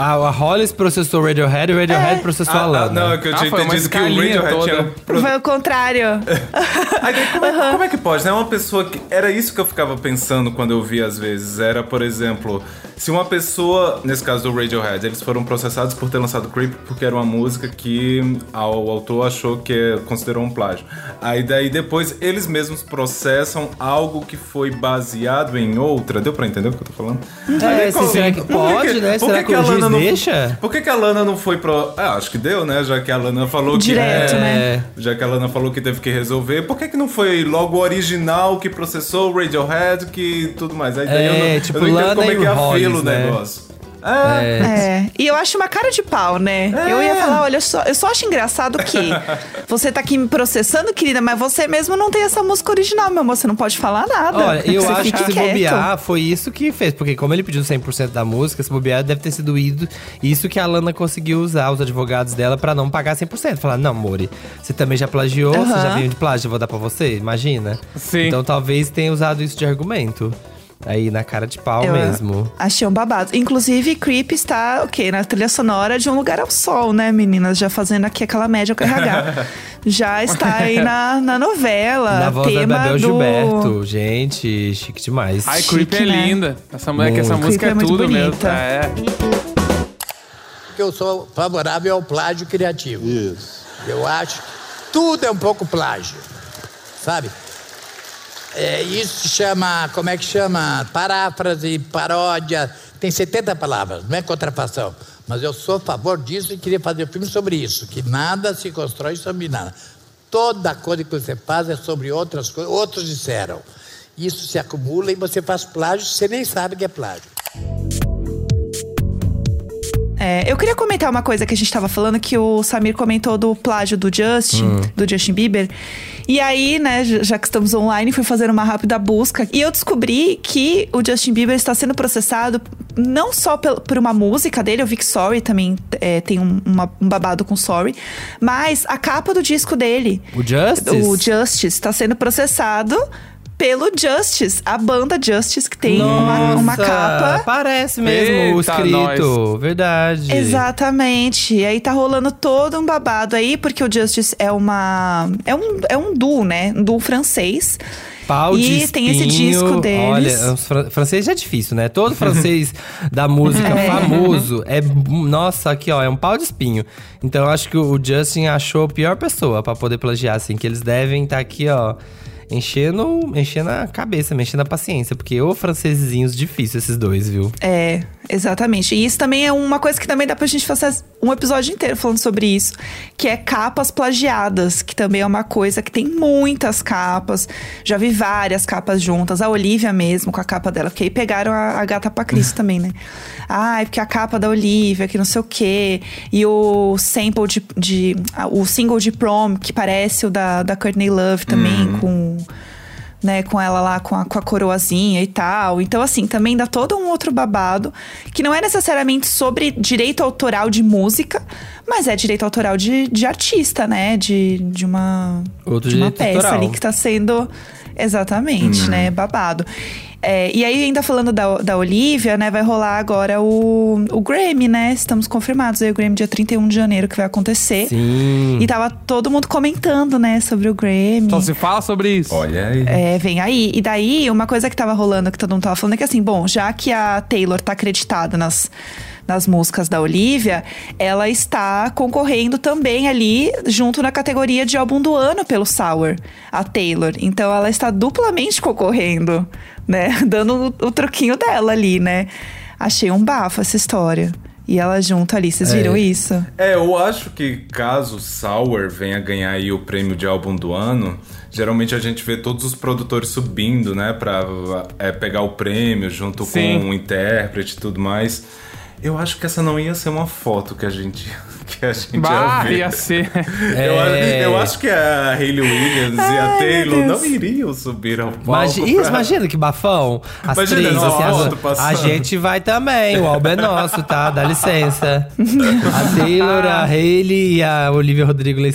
A, a Hollis processou o Radiohead e o Radiohead processou a Ah, Lana. ah, não, é que eu Ah, tinha foi uma entendido que o Radiohead toda. tinha... pro- Foi o contrário. Aí, daí, como, é, como é que pode, né? Uma pessoa que. Era isso que eu ficava pensando quando eu via às vezes. Era, por exemplo, se uma pessoa, nesse caso do Radiohead, eles foram processados por ter lançado Creep porque era uma música que o autor achou que considerou um plágio. Aí daí depois eles mesmos processam algo que foi baseado em outra. Deu pra entender o que eu tô falando? É, Aí, qual- será que por pode, né? por Será que o a juiz Lana não- deixa? Por que, que a Lana não foi pro. Ah, acho que deu, né? Já que a Lana falou que. Direto, é, né? Já que a Lana falou que teve que resolver, por que, que não foi logo o original que processou o Radiohead que tudo mais? Aí daí eu É, não, tipo, eu não entendo Lana como é e que é o a Hollis, fila o né? negócio. É. É, e eu acho uma cara de pau, né? Eu ia falar, olha só, eu só acho engraçado que você tá aqui me processando, querida, mas você mesmo não tem essa música original, meu amor, você não pode falar nada. Olha, eu Você acho que se quieto. bobear, foi isso que fez. Porque como ele pediu 100% da música, se bobear, deve ter sido ido. Isso que a Lana conseguiu usar, os advogados dela, pra não pagar 100%. Falar, não, Mori, você também já plagiou, você já veio de plágio, eu vou dar pra você, imagina. Sim. Então talvez tenha usado isso de argumento. Aí na cara de pau Eu mesmo. Achei um babado. Inclusive, Creep está, o quê? Na trilha sonora de Um Lugar ao Sol, né, meninas? Já fazendo aqui aquela média com RH. Já está aí na, na novela. Na voz da tema Bebel do... Gilberto. Gente, chique demais. Ai, Chique, Creep é né? linda. Essa, mu- é que essa música é é, muito tudo mesmo. bonita. É. eu sou favorável ao plágio criativo. Isso. Eu acho que tudo é um pouco plágio, sabe? É, isso chama, como é que chama? Paráfrase, paródia, tem 70 palavras, não é contrafação. Mas eu sou a favor disso e queria fazer um filme sobre isso, que nada se constrói sobre nada. Toda coisa que você faz é sobre outras coisas, outros disseram. Isso se acumula e você faz plágio, você nem sabe que é plágio. É, eu queria comentar uma coisa que a gente tava falando, que o Samir comentou do plágio do Justin, Hum. do Justin Bieber. E aí, né, já que estamos online, fui fazer uma rápida busca. E eu descobri que o Justin Bieber está sendo processado não só por uma música dele, eu vi que Sorry também é, tem um, uma- um babado com Sorry, mas a capa do disco dele. O Justice? O Justice está sendo processado pelo Justice, a banda Justice, que tem uma, uma capa. Parece mesmo o escrito. Verdade. Exatamente. E aí tá rolando todo um babado aí, porque o Justice é uma. É um, é um duo, né? Um duo francês. Pau de e tem esse espinho. disco deles. Olha, fran- francês já é difícil, né? Todo francês da música É. famoso é. Nossa, aqui, ó, é um pau de espinho. Então eu acho que o Justin achou a pior pessoa pra poder plagiar, assim, que eles devem estar aqui, ó. Enchendo, enchendo a cabeça, mexendo a paciência, porque ô francesinhos difícil esses dois, viu? É, Exatamente. E isso também é uma coisa que também dá pra gente fazer um episódio inteiro falando sobre isso, que é capas plagiadas, que também é uma coisa que tem muitas capas. Já vi várias capas juntas, a Olivia mesmo com a capa dela, porque aí pegaram a, a gata pra Cristo também, né? Ah, é porque a capa da Olivia, que não sei o quê. E o sample de, de o single de prom, que parece o da, da Courtney Love também, com né, com ela lá com a, com a coroazinha e tal. Então, assim, também dá todo um outro babado, que não é necessariamente sobre direito autoral de música, mas é direito autoral de, de artista, né? De, de uma, Outro de uma peça autoral. ali que tá sendo. Exatamente, né? Babado. É, e aí, ainda falando da, da Olivia, né? Vai rolar agora o, o Grammy, né? Estamos confirmados aí o Grammy dia 31 de janeiro que vai acontecer. Sim. E tava todo mundo comentando, né? Sobre o Grammy. Então se fala sobre isso. Olha aí. É, vem aí. E daí, uma coisa que tava rolando, que todo mundo tava falando, é que assim, bom, já que a Taylor tá acreditada nas, nas músicas da Olivia, ela está concorrendo também ali, junto na categoria de álbum do ano pelo Sour, a Taylor. Então ela está duplamente concorrendo, né? Dando o, o troquinho dela ali, né? Achei um bafo essa história. E ela junto ali, vocês viram isso? É, eu acho que caso Sour venha ganhar aí o prêmio de álbum do ano, geralmente a gente vê todos os produtores subindo, né, pra é, pegar o prêmio junto Sim. com o intérprete e tudo mais. Eu acho que essa não ia ser uma foto que a gente, que a gente Bah, ia ver. ia ser. Eu, É. eu acho que a Hayley Williams e a Taylor não iriam subir ao palco. Imagina, pra- isso, imagina que bafão. As Imagina, três, assim, a as- a gente vai também. O álbum é nosso, tá? Dá licença. A Taylor, a Hailey e a Olivia Rodrigo lá.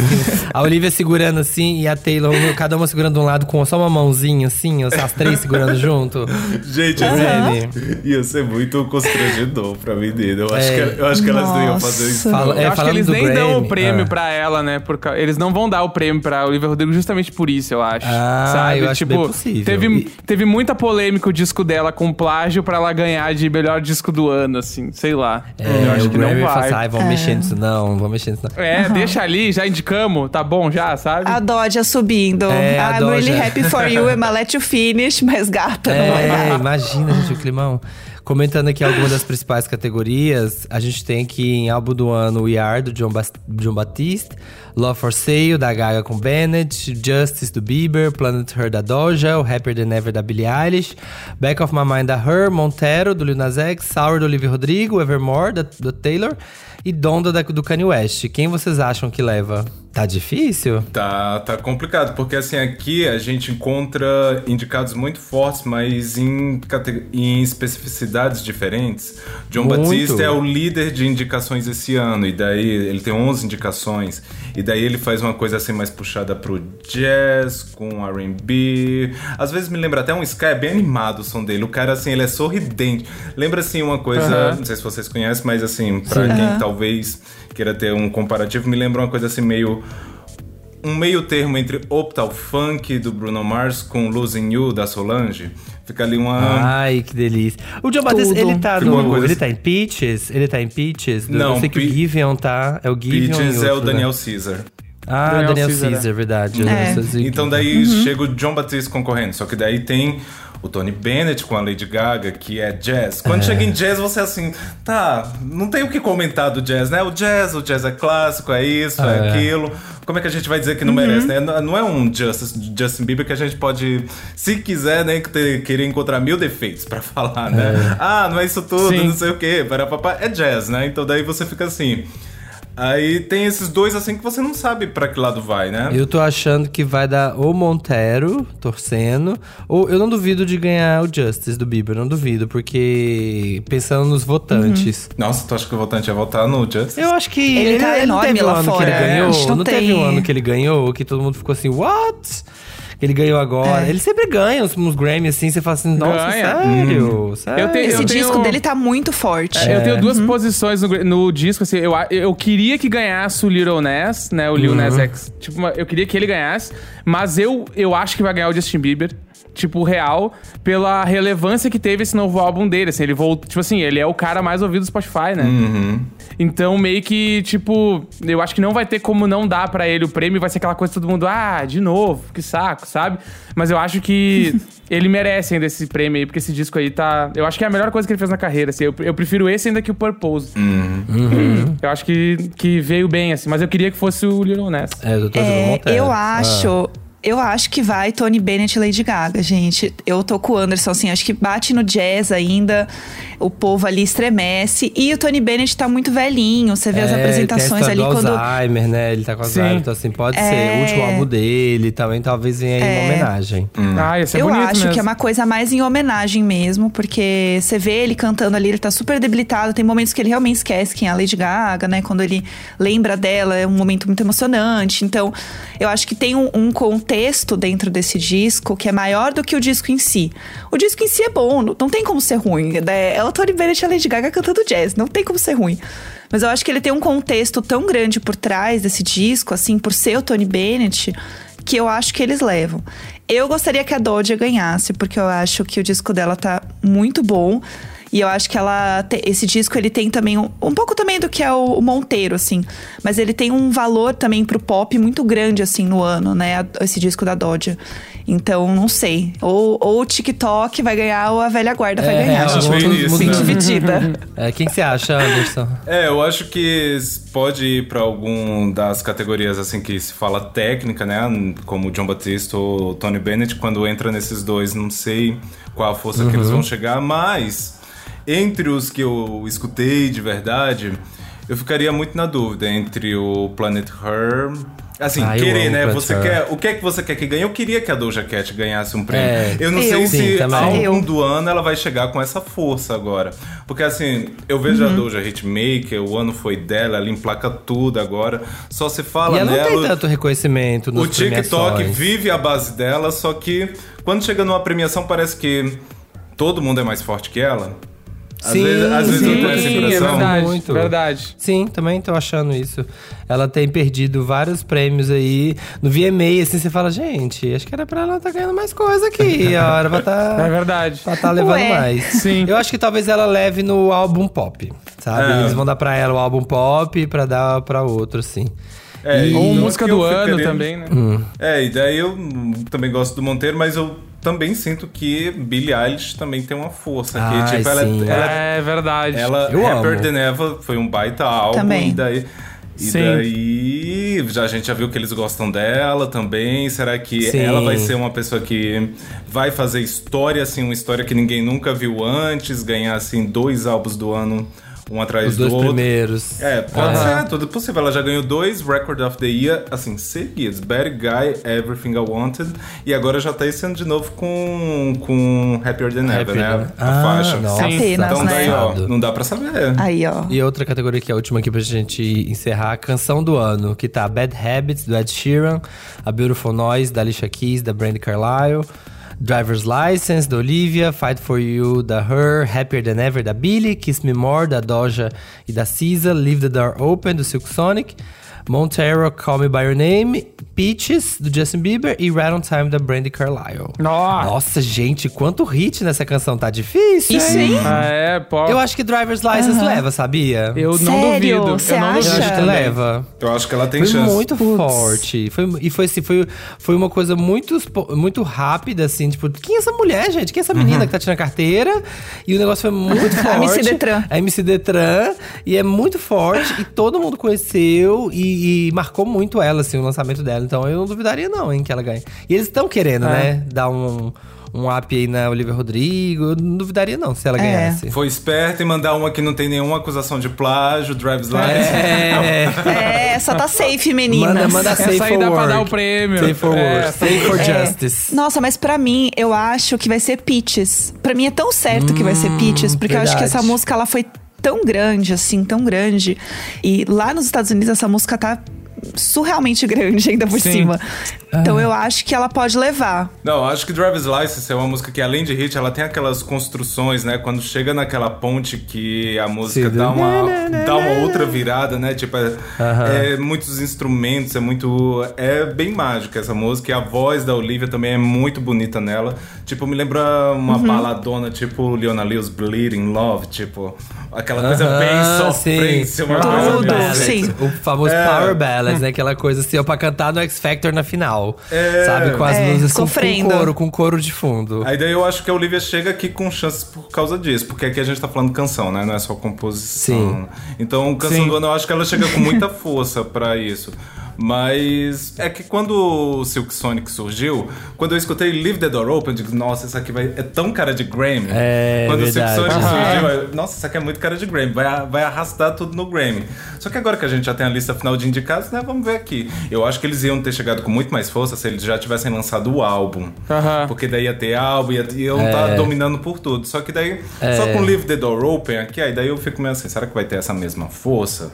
A Olivia segurando assim e a Taylor, cada uma segurando de um lado com só uma mãozinha assim, as três segurando junto. Gente, Uhum. assim, ia ser muito constrangedor pra menina. Eu acho, É. que, eu acho que elas não iam fazer isso. Fala- é, eu acho que eles do nem dão Grammy, o prêmio ah. pra ela, né? Porque eles não vão dar o prêmio pra Olivia Rodrigo justamente por isso, eu acho. Ah, sabe? eu acho tipo, bem possível. Teve, E- teve muita polêmica o disco dela com plágio pra ela ganhar de melhor disco do ano, assim. Sei lá. eu É, acho o que não Grammy vai. fala assim, ai, vamos mexer nisso não, vamos mexer nisso não. É, deixa ali, já indicamos, tá bom já, sabe? A Dodge subindo. É, a I'm really Doja. happy for you, Emma, let you finish. Mas gata, não vai É, imagina, gente, o climão. Comentando aqui algumas das principais categorias, a gente tem aqui em álbum do ano We Are, do John, Bas John Batiste, Love for Sale, da Gaga com Bennett, Justice, do Bieber, Planet Her, da Doja, o Happier Than Ever, da Billie Eilish, Back of My Mind, da Her, Montero, do Lil Nas X, Sour, do Olivia Rodrigo, Evermore, da, do Taylor, e Donda, da, do Kanye West. Quem vocês acham que leva? Tá difícil? Tá, tá complicado, porque assim, aqui a gente encontra indicados muito fortes, mas em, em especificidades diferentes. John Muito. Batista é o líder de indicações esse ano, e daí ele tem 11 indicações, e daí ele faz uma coisa assim mais puxada pro jazz, com R&B. Às vezes me lembra até um Sky, é bem animado o som dele. O cara, assim, ele é sorridente. Lembra, assim, uma coisa, não sei se vocês conhecem, mas assim, pra Sim. quem talvez queira ter um comparativo, me lembra uma coisa assim meio um meio termo entre Optal Funk do Bruno Mars com Losing You da Solange. Fica ali uma. Ai, que delícia. O John Batista, ele tá Fica no. Ele assim. tá em Peaches? Ele tá em Peaches? Não, Eu sei que o Giveon tá. É o Giveon. Peaches e é o outro, Daniel né? Caesar. Ah, Daniel o Daniel Caesar, Caesar, é. verdade. É. Então daí chega o John Batiste concorrendo. Só que daí tem o Tony Bennett com a Lady Gaga, que é jazz. Quando chega em jazz, você é assim, tá, não tem o que comentar do jazz, né? O jazz, o jazz é clássico, é isso, é, É. aquilo. Como é que a gente vai dizer que não merece, né? Não é um Justin, Justin Bieber que a gente pode, se quiser, né, ter- querer encontrar mil defeitos pra falar, né? Ah, não é isso tudo, Sim. não sei o quê. Para papá, é jazz, né? Então daí você fica assim. Aí tem esses dois assim que você não sabe pra que lado vai, né? Eu tô achando que vai dar ou Montero, torcendo, ou eu não duvido de ganhar o Justice do Bieber, não duvido, porque pensando nos votantes. Nossa, tu acha que o votante ia votar no Justice? Eu acho que Ele tá não enorme teve um lá ano que fora, ele é. ganhou. Não, não teve tem- um ano que ele ganhou que todo mundo ficou assim, what? Ele ganhou agora. É. Ele sempre ganha uns, uns Grammy assim, você fala assim, nossa, Ganha. sério? sério? Eu tenho- Esse eu disco dele tá muito forte. É, Eu tenho duas Uhum. posições no, no disco, assim, eu, eu queria que ganhasse o Little Nas, né, o Lil Uhum. Nas X. Tipo, eu queria que ele ganhasse, mas eu, eu acho que vai ganhar o Justin Bieber. Tipo, real pela relevância que teve esse novo álbum dele. Assim, ele voltou. Tipo assim, ele é o cara mais ouvido do Spotify, né? Uhum. Então, meio que, tipo, eu acho que não vai ter como não dar pra ele o prêmio, vai ser aquela coisa todo mundo, ah, de novo, que saco, sabe? Mas eu acho que ele merece ainda esse prêmio aí, porque esse disco aí tá. Eu acho que é a melhor coisa que ele fez na carreira, assim. Eu, eu prefiro esse ainda que o Purpose. Uhum. Eu acho que, que veio bem, assim, mas eu queria que fosse o Little Ness. É, eu tô É, eu acho. Eu acho que vai Tony Bennett e Lady Gaga, gente. Eu tô com o Anderson, assim, acho que bate no jazz ainda. O povo ali estremece. E o Tony Bennett tá muito velhinho. Você vê as É, apresentações tem a ali do quando. Alzheimer, né? Ele tá com Sim. Alzheimer, então assim, pode É. ser. O último álbum dele também talvez venha aí uma É. homenagem. Ah, ia ser eu bonito acho mesmo. que é uma coisa mais em homenagem mesmo, porque você vê ele cantando ali, ele tá super debilitado. Tem momentos que ele realmente esquece quem é a Lady Gaga, né? Quando ele lembra dela, é um momento muito emocionante. Então, eu acho que tem um, um contexto dentro desse disco que é maior do que o disco em si. O disco em si é bom, não, tem como ser ruim. Né? É o Tony Bennett e a Lady Gaga cantando jazz, não tem como ser ruim. Mas eu acho que ele tem um contexto tão grande por trás desse disco, assim, por ser o Tony Bennett, que eu acho que eles levam. Eu gostaria que a Doja ganhasse, porque eu acho que o disco dela tá muito bom. E eu acho que ela. te- esse disco ele tem também um, um pouco também do que é o, o Monteiro, assim. Mas ele tem um valor também pro pop muito grande, assim, no ano, né? a- Esse disco da Doja. Então, não sei. Ou, ou o TikTok vai ganhar ou a velha guarda vai É, ganhar. eu gente. acho bem isso, bem né? dividida. É, quem que você acha, Anderson? É, eu acho que pode ir pra algum das categorias assim que se fala técnica, né? Como o John Batista ou o Tony Bennett, quando entra nesses dois, não sei qual a força que eles Uhum. vão chegar, mas entre os que eu escutei de verdade, eu ficaria muito na dúvida entre o Planet Her. Assim, Ah, querer, né? Você Her. quer. O que é que você quer que ganhe? Eu queria que a Doja Cat ganhasse um prêmio. É. eu não Eu. sei Sim, se álbum Eu. do ano ela vai chegar com essa força agora. Porque assim, eu vejo a Uhum. Doja Hitmaker, o ano foi dela, ela emplaca tudo agora. Só se fala e ela não tem nela. tanto reconhecimento O TikTok vive a base dela, só que quando chega numa premiação parece que todo mundo é mais forte que ela. Às Sim, vezes, às vezes sim, eu tenho essa é verdade, Muito. verdade. Sim, também tô achando isso. Ela tem perdido vários prêmios aí. No VMA, assim, você fala, gente, acho que era pra ela estar ganhando mais coisa aqui. A hora pra tá, É verdade. pra tá levando Ué. mais. Sim. Eu acho que talvez ela leve no álbum pop, sabe? É. Eles vão dar pra ela o álbum pop pra dar pra outro, assim. É, Ou então música do ano também, né? Hum. É, e daí eu também gosto do Monteiro, mas eu também sinto que Billie Eilish também tem uma força. Ai, tipo, ela, sim. ela, É verdade. ela Eu Rapper amo. Than Ever foi um baita álbum. Também. E daí. E Sim. daí, já, a gente já viu que eles gostam dela também. Será que Sim. ela vai ser uma pessoa que vai fazer história, assim, uma história que ninguém nunca viu antes, ganhar, assim, dois álbuns do ano, um atrás Os do dois outro? primeiros. É, pode Aham. ser, tudo possível. Ela já ganhou dois Record of the Year, assim, seguidos. Bad Guy, Everything I Wanted. E agora já tá esse ano de novo com, com Happier Than Ever, né? Than- A Ah, faixa. nossa. Apenas, Então daí, né? ó, não dá pra saber. Aí, ó. E outra categoria que é a última aqui pra gente encerrar, a canção do ano, que tá Bad Habits, do Ed Sheeran, A Beautiful Noise, da Alicia Keys, da Brandy Carlisle, Driver's License, da Olivia, Fight For You, da Her, Happier Than Ever, da Billie, Kiss Me More, da Doja e da SZA, Leave the Door Open, do Silk Sonic, Montero, Call Me By Your Name, Peaches, do Justin Bieber e Right On Time, da Brandy Carlisle. Nossa. Nossa, gente, quanto hit nessa canção, tá difícil, Isso, hein? Ah, é, pô. Eu acho que Driver's License leva, sabia? Eu não Sério? duvido. Você eu não acha? Eu acho que leva. Eu acho que ela tem Foi chance. muito forte. Foi, e foi assim, foi, foi uma coisa muito, muito rápida, assim, tipo, quem é essa mulher, gente? Quem é essa menina que tá tirando carteira? E o negócio foi muito forte. MC Detran. A MC Detran. E é muito forte. e todo mundo conheceu e, e marcou muito ela, assim, o lançamento dela. Então eu não duvidaria, não, hein, que ela ganhe. E eles estão querendo, É. né? Dar um, um up aí na Olivia Rodrigo. Eu não duvidaria, não, se ela É. ganhasse. Foi esperta em mandar uma que não tem nenhuma acusação de plágio, Drive's License. É. É, só tá safe, meninas. Manda, manda safe Essa aí for dá pra work. dar o prêmio. Safe for É, work. Safe for É. justice. Nossa, mas pra mim, eu acho que vai ser Peaches. Pra mim é tão certo que vai ser Peaches, porque eu acho que verdade. essa música ela foi tão grande, assim, tão grande. E lá nos Estados Unidos essa música tá surrealmente grande ainda por Sim. cima. Ah. Então eu acho que ela pode levar. Não, acho que Driver's License é uma música que, além de hit, ela tem aquelas construções, né? Quando chega naquela ponte que a música Sim, dá uma, dá uma outra virada, né? Tipo, é, Aham. é muitos instrumentos, é muito. É bem mágica essa música. E a voz da Olivia também é muito bonita nela. Tipo, me lembra uma Uhum. baladona, tipo Leona Lewis Bleeding Love, tipo. Aquela coisa Aham, bem sim. sofrência, uma Power coisa bem- ballads. O famoso É. Power Ballads, né? Aquela coisa assim, ó, pra cantar no X Factor na final. É. Sabe? Com as É, luzes com, com sofrendo. couro, com couro de fundo. Aí daí eu acho que a Olivia chega aqui com chances por causa disso, porque aqui a gente tá falando canção, né? Não é só composição. Sim. Então, canção Sim. do ano eu acho que ela chega com muita força pra isso. Mas é que quando o Silk Sonic surgiu, quando eu escutei Leave the Door Open, eu digo, nossa, isso aqui vai, é tão cara de Grammy. É, quando verdade. o Silk Sonic surgiu, eu, nossa, isso aqui é muito cara de Grammy, vai, vai arrastar tudo no Grammy. Só que agora que a gente já tem a lista final de indicados, né, vamos ver aqui. Eu acho que eles iam ter chegado com muito mais força se eles já tivessem lançado o álbum. Porque daí ia ter álbum, ia, iam É. estar dominando por tudo. Só que daí, É. só com Leave the Door Open aqui, aí daí eu fico meio assim, será que vai ter essa mesma força?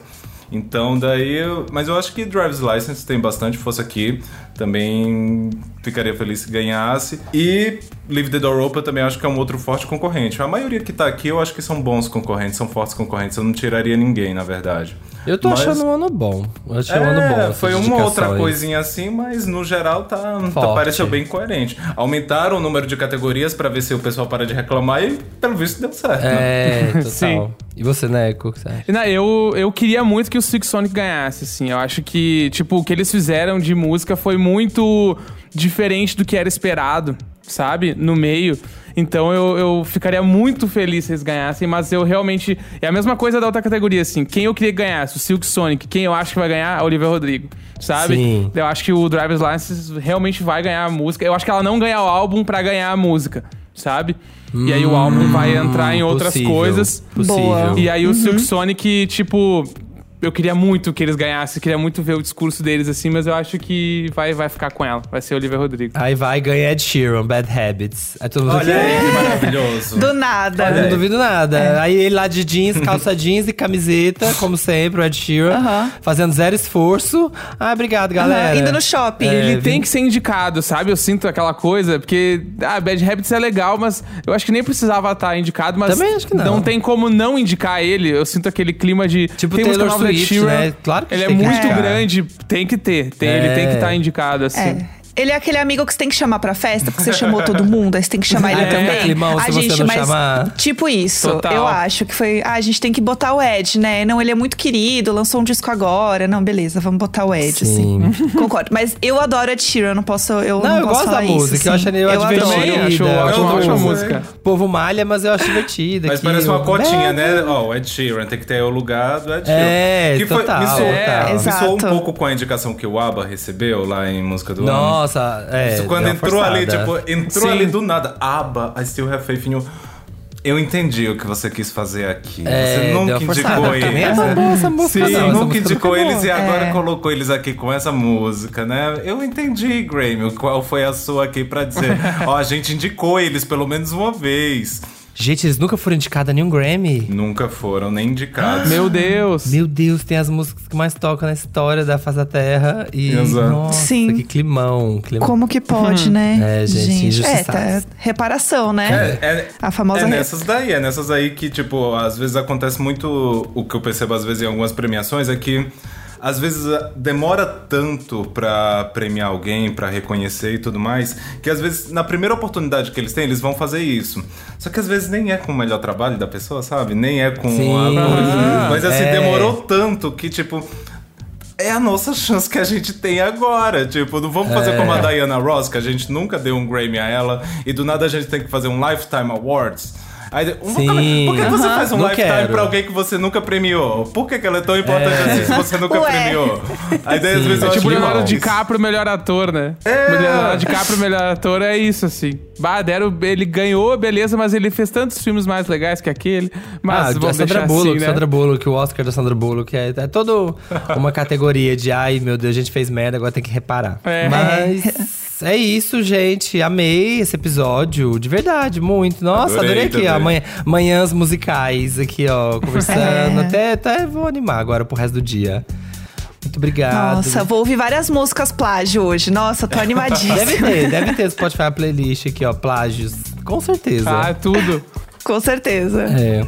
Então daí, eu, mas eu acho que Driver's License tem bastante força aqui. Também ficaria feliz se ganhasse. E Leave the Door Open eu também acho que é um outro forte concorrente. A maioria que tá aqui eu acho que são bons concorrentes, são fortes concorrentes. Eu não tiraria ninguém, na verdade. Eu tô Mas- achando um ano bom. Eu achei um é, ano bom. essas foi uma outra coisinha assim, mas no geral tá, tá pareceu bem coerente. Aumentaram o número de categorias pra ver se o pessoal para de reclamar e pelo visto deu certo. É, né? total. E você, Neco, o que você acha? Não, eu, eu queria muito que o Six Sonic ganhasse, assim. Eu acho que, tipo, o que eles fizeram de música foi muito diferente do que era esperado, sabe? No meio. Então eu, eu ficaria muito feliz se eles ganhassem, mas eu realmente. É a mesma coisa da outra categoria, assim. Quem eu queria que ganhasse? O Silk Sonic. Quem eu acho que vai ganhar? A Olivia Rodrigo. Sabe? Sim. Eu acho que o Driver's License realmente vai ganhar a música. Eu acho que ela não ganha o álbum pra ganhar a música, sabe? e aí o álbum vai entrar em outras possível, coisas. possível. E aí o Uhum. Silk Sonic, tipo. Eu queria muito que eles ganhassem, queria muito ver o discurso deles assim, mas eu acho que vai, vai ficar com ela. Vai ser Olivia Rodrigo. Aí vai ganhar Ed Sheeran, Bad Habits. Aí todo mundo Olha aí, que maravilhoso. Do nada. Eu não duvido nada. Aí ele lá de jeans, calça jeans e camiseta, como sempre, o Ed Sheeran. Fazendo zero esforço. Ah, obrigado, galera. Indo no shopping. É, Ele vim- tem que ser indicado, sabe? Eu sinto aquela coisa, porque ah, Bad Habits é legal, mas eu acho que nem precisava estar indicado, mas Também acho que não. tem como não indicar ele. Eu sinto aquele clima de Tipo tem Taylor Ed Sheeran, né? Claro que ele é muito grande, tem que ter, tem- ele É. tem que estar indicado assim. É. Ele é aquele amigo que você tem que chamar pra festa, porque você chamou todo mundo, aí você tem que chamar ele É, também. climão, você não mas chamar. tipo isso, Total. eu acho que foi. Ah, a gente tem que botar o Ed, né? Não, ele é muito querido, lançou um disco agora. Não, beleza, vamos botar o Ed, Sim. assim. Concordo. Mas eu adoro Ed Sheeran, não posso. Eu não, Não, eu posso gosto da isso, música. eu assim. acho ela adoro. divertida. Também acho- acho uma ótima o- música. O povo malha, mas eu acho divertida. Mas parece uma cotinha, né? Ó, o Ed Sheeran tem que ter o lugar do Ed Sheeran. É, que foi, total, me soou, total. me soou um pouco com a indicação que o ABBA recebeu lá em Música do Ano. Nossa, é. Isso quando uma entrou ali, forçada. tipo, entrou Sim. ali do nada. ABBA, I still have faith in you. Eu entendi o que você quis fazer aqui. É, você nunca uma indicou eles. é né? boa essa música, Sim, não, essa nunca música indicou eles e agora É. colocou eles aqui com essa música, né? Eu entendi, Grammy, qual foi a sua aqui pra dizer. Ó, a gente indicou eles pelo menos uma vez. Gente, eles nunca foram indicados a nenhum Grammy. Nunca foram nem indicados. Meu Deus. Meu Deus, tem as músicas que mais tocam na história da Face da Terra. E. Exato. Nossa, Sim. que climão. climão. Como que pode, né? É, gente, é, injustiçados. tá, reparação, né? É, é, A famosa é re- nessas daí, é nessas aí que, tipo, às vezes acontece muito. O que eu percebo às vezes em algumas premiações é que. Às vezes demora tanto pra premiar alguém, pra reconhecer e tudo mais, que às vezes na primeira oportunidade que eles têm, eles vão fazer isso. Só que às vezes nem é com o melhor trabalho da pessoa, sabe? Nem é com Sim. a coisa. Mas assim, é. demorou tanto que, tipo, é a nossa chance que a gente tem agora. Tipo, não vamos fazer É. como a Diana Ross, que a gente nunca deu um Grammy a ela, e do nada a gente tem que fazer um Lifetime Awards. Aí, um- Sim. Por que você Aham. faz um Não Lifetime quero. pra alguém que você nunca premiou? Por que, que ela é tão importante É. assim se você nunca Ué. premiou? Aí daí, às Sim. vezes eu É acho tipo Leonardo não. DiCaprio, melhor ator, né? É. Leonardo DiCaprio, melhor ator, é isso, assim. Bah, deram, ele ganhou, beleza, mas ele fez tantos filmes mais legais que aquele. Mas ah, a vamos Sandra deixar Bullock, assim, né? Sandra Bullock, o Oscar da Sandra Bullock é, é todo uma categoria de ai meu Deus, a gente fez merda, agora tem que reparar. É. Mas é isso, gente. Amei esse episódio, de verdade, muito. Nossa, Adorei adorei, aqui, ó. Manhã, manhãs musicais aqui, ó, conversando. É. Até, até vou animar agora pro resto do dia. Muito obrigado. Nossa, vou ouvir várias músicas plágio hoje. Nossa, tô animadíssima. Deve ter, deve ter Spotify playlist aqui, ó, plágios. Com certeza. Ah, tudo. Com certeza. É.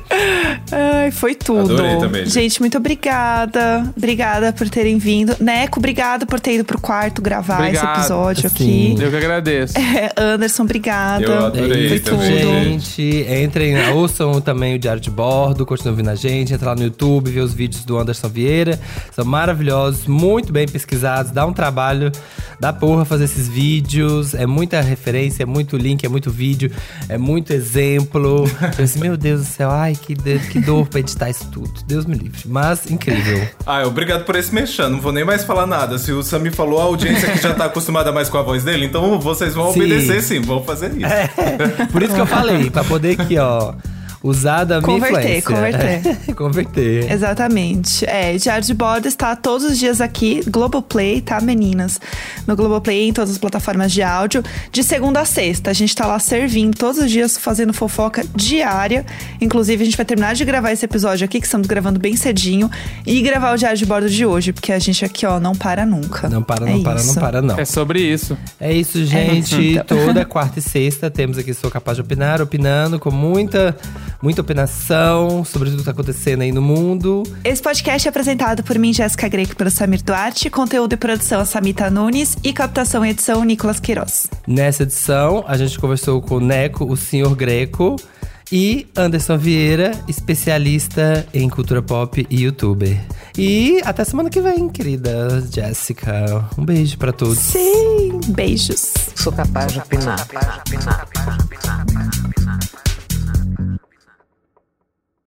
Ai, foi tudo. Adorei também, gente. Muito obrigada. Obrigada por terem vindo. Neco, obrigado por ter ido pro quarto gravar esse Obrigado. episódio Sim. aqui. Eu que agradeço. É, Anderson, obrigada. Eu adorei Foi também. tudo. Gente, entrem, ouçam também o Diário de Bordo, continuem ouvindo a gente, entra lá no YouTube, vê os vídeos do Anderson Vieira. São maravilhosos, muito bem pesquisados, dá um trabalho da porra fazer esses vídeos. É muita referência, é muito link, é muito vídeo, é muito exemplo. Eu pensei, meu Deus do céu, ai, que, de- que dor pra editar isso tudo. Deus me livre. Mas incrível. Ah, obrigado por esse mexendo. Não vou nem mais falar nada. Se o Sami falou, a audiência aqui já tá acostumada mais com a voz dele, então vocês vão Sim. obedecer sim, vão fazer isso. Por isso que eu falei, pra poder aqui, ó, usar da minha Converter, influência. converter. Exatamente. É, Diário de Bordo está todos os dias aqui, Globoplay, tá, meninas? No Globoplay, em todas as plataformas de áudio, de segunda a sexta. A gente tá lá servindo todos os dias, fazendo fofoca diária. Inclusive, a gente vai terminar de gravar esse episódio aqui, que estamos gravando bem cedinho, e gravar o Diário de Bordo de hoje, porque a gente aqui, ó, não para nunca. Não para, não É para, não isso. para, não. É sobre isso. É isso, gente. então. Toda quarta e sexta temos aqui Sou Capaz de Opinar, opinando com muita, muita opinação sobre tudo que tá acontecendo aí no mundo. Esse podcast é apresentado por mim, Jéssica Greco, e pelo Samir Duarte. Conteúdo e produção, a Samita Nunes. E captação e edição, Nicolas Queiroz. Nessa edição, a gente conversou com o Neco, o senhor Greco, e Anderson Vieira, especialista em cultura pop e youtuber. E até semana que vem, querida Jéssica. Um beijo pra todos. Sim, beijos. Sou capaz de opinar.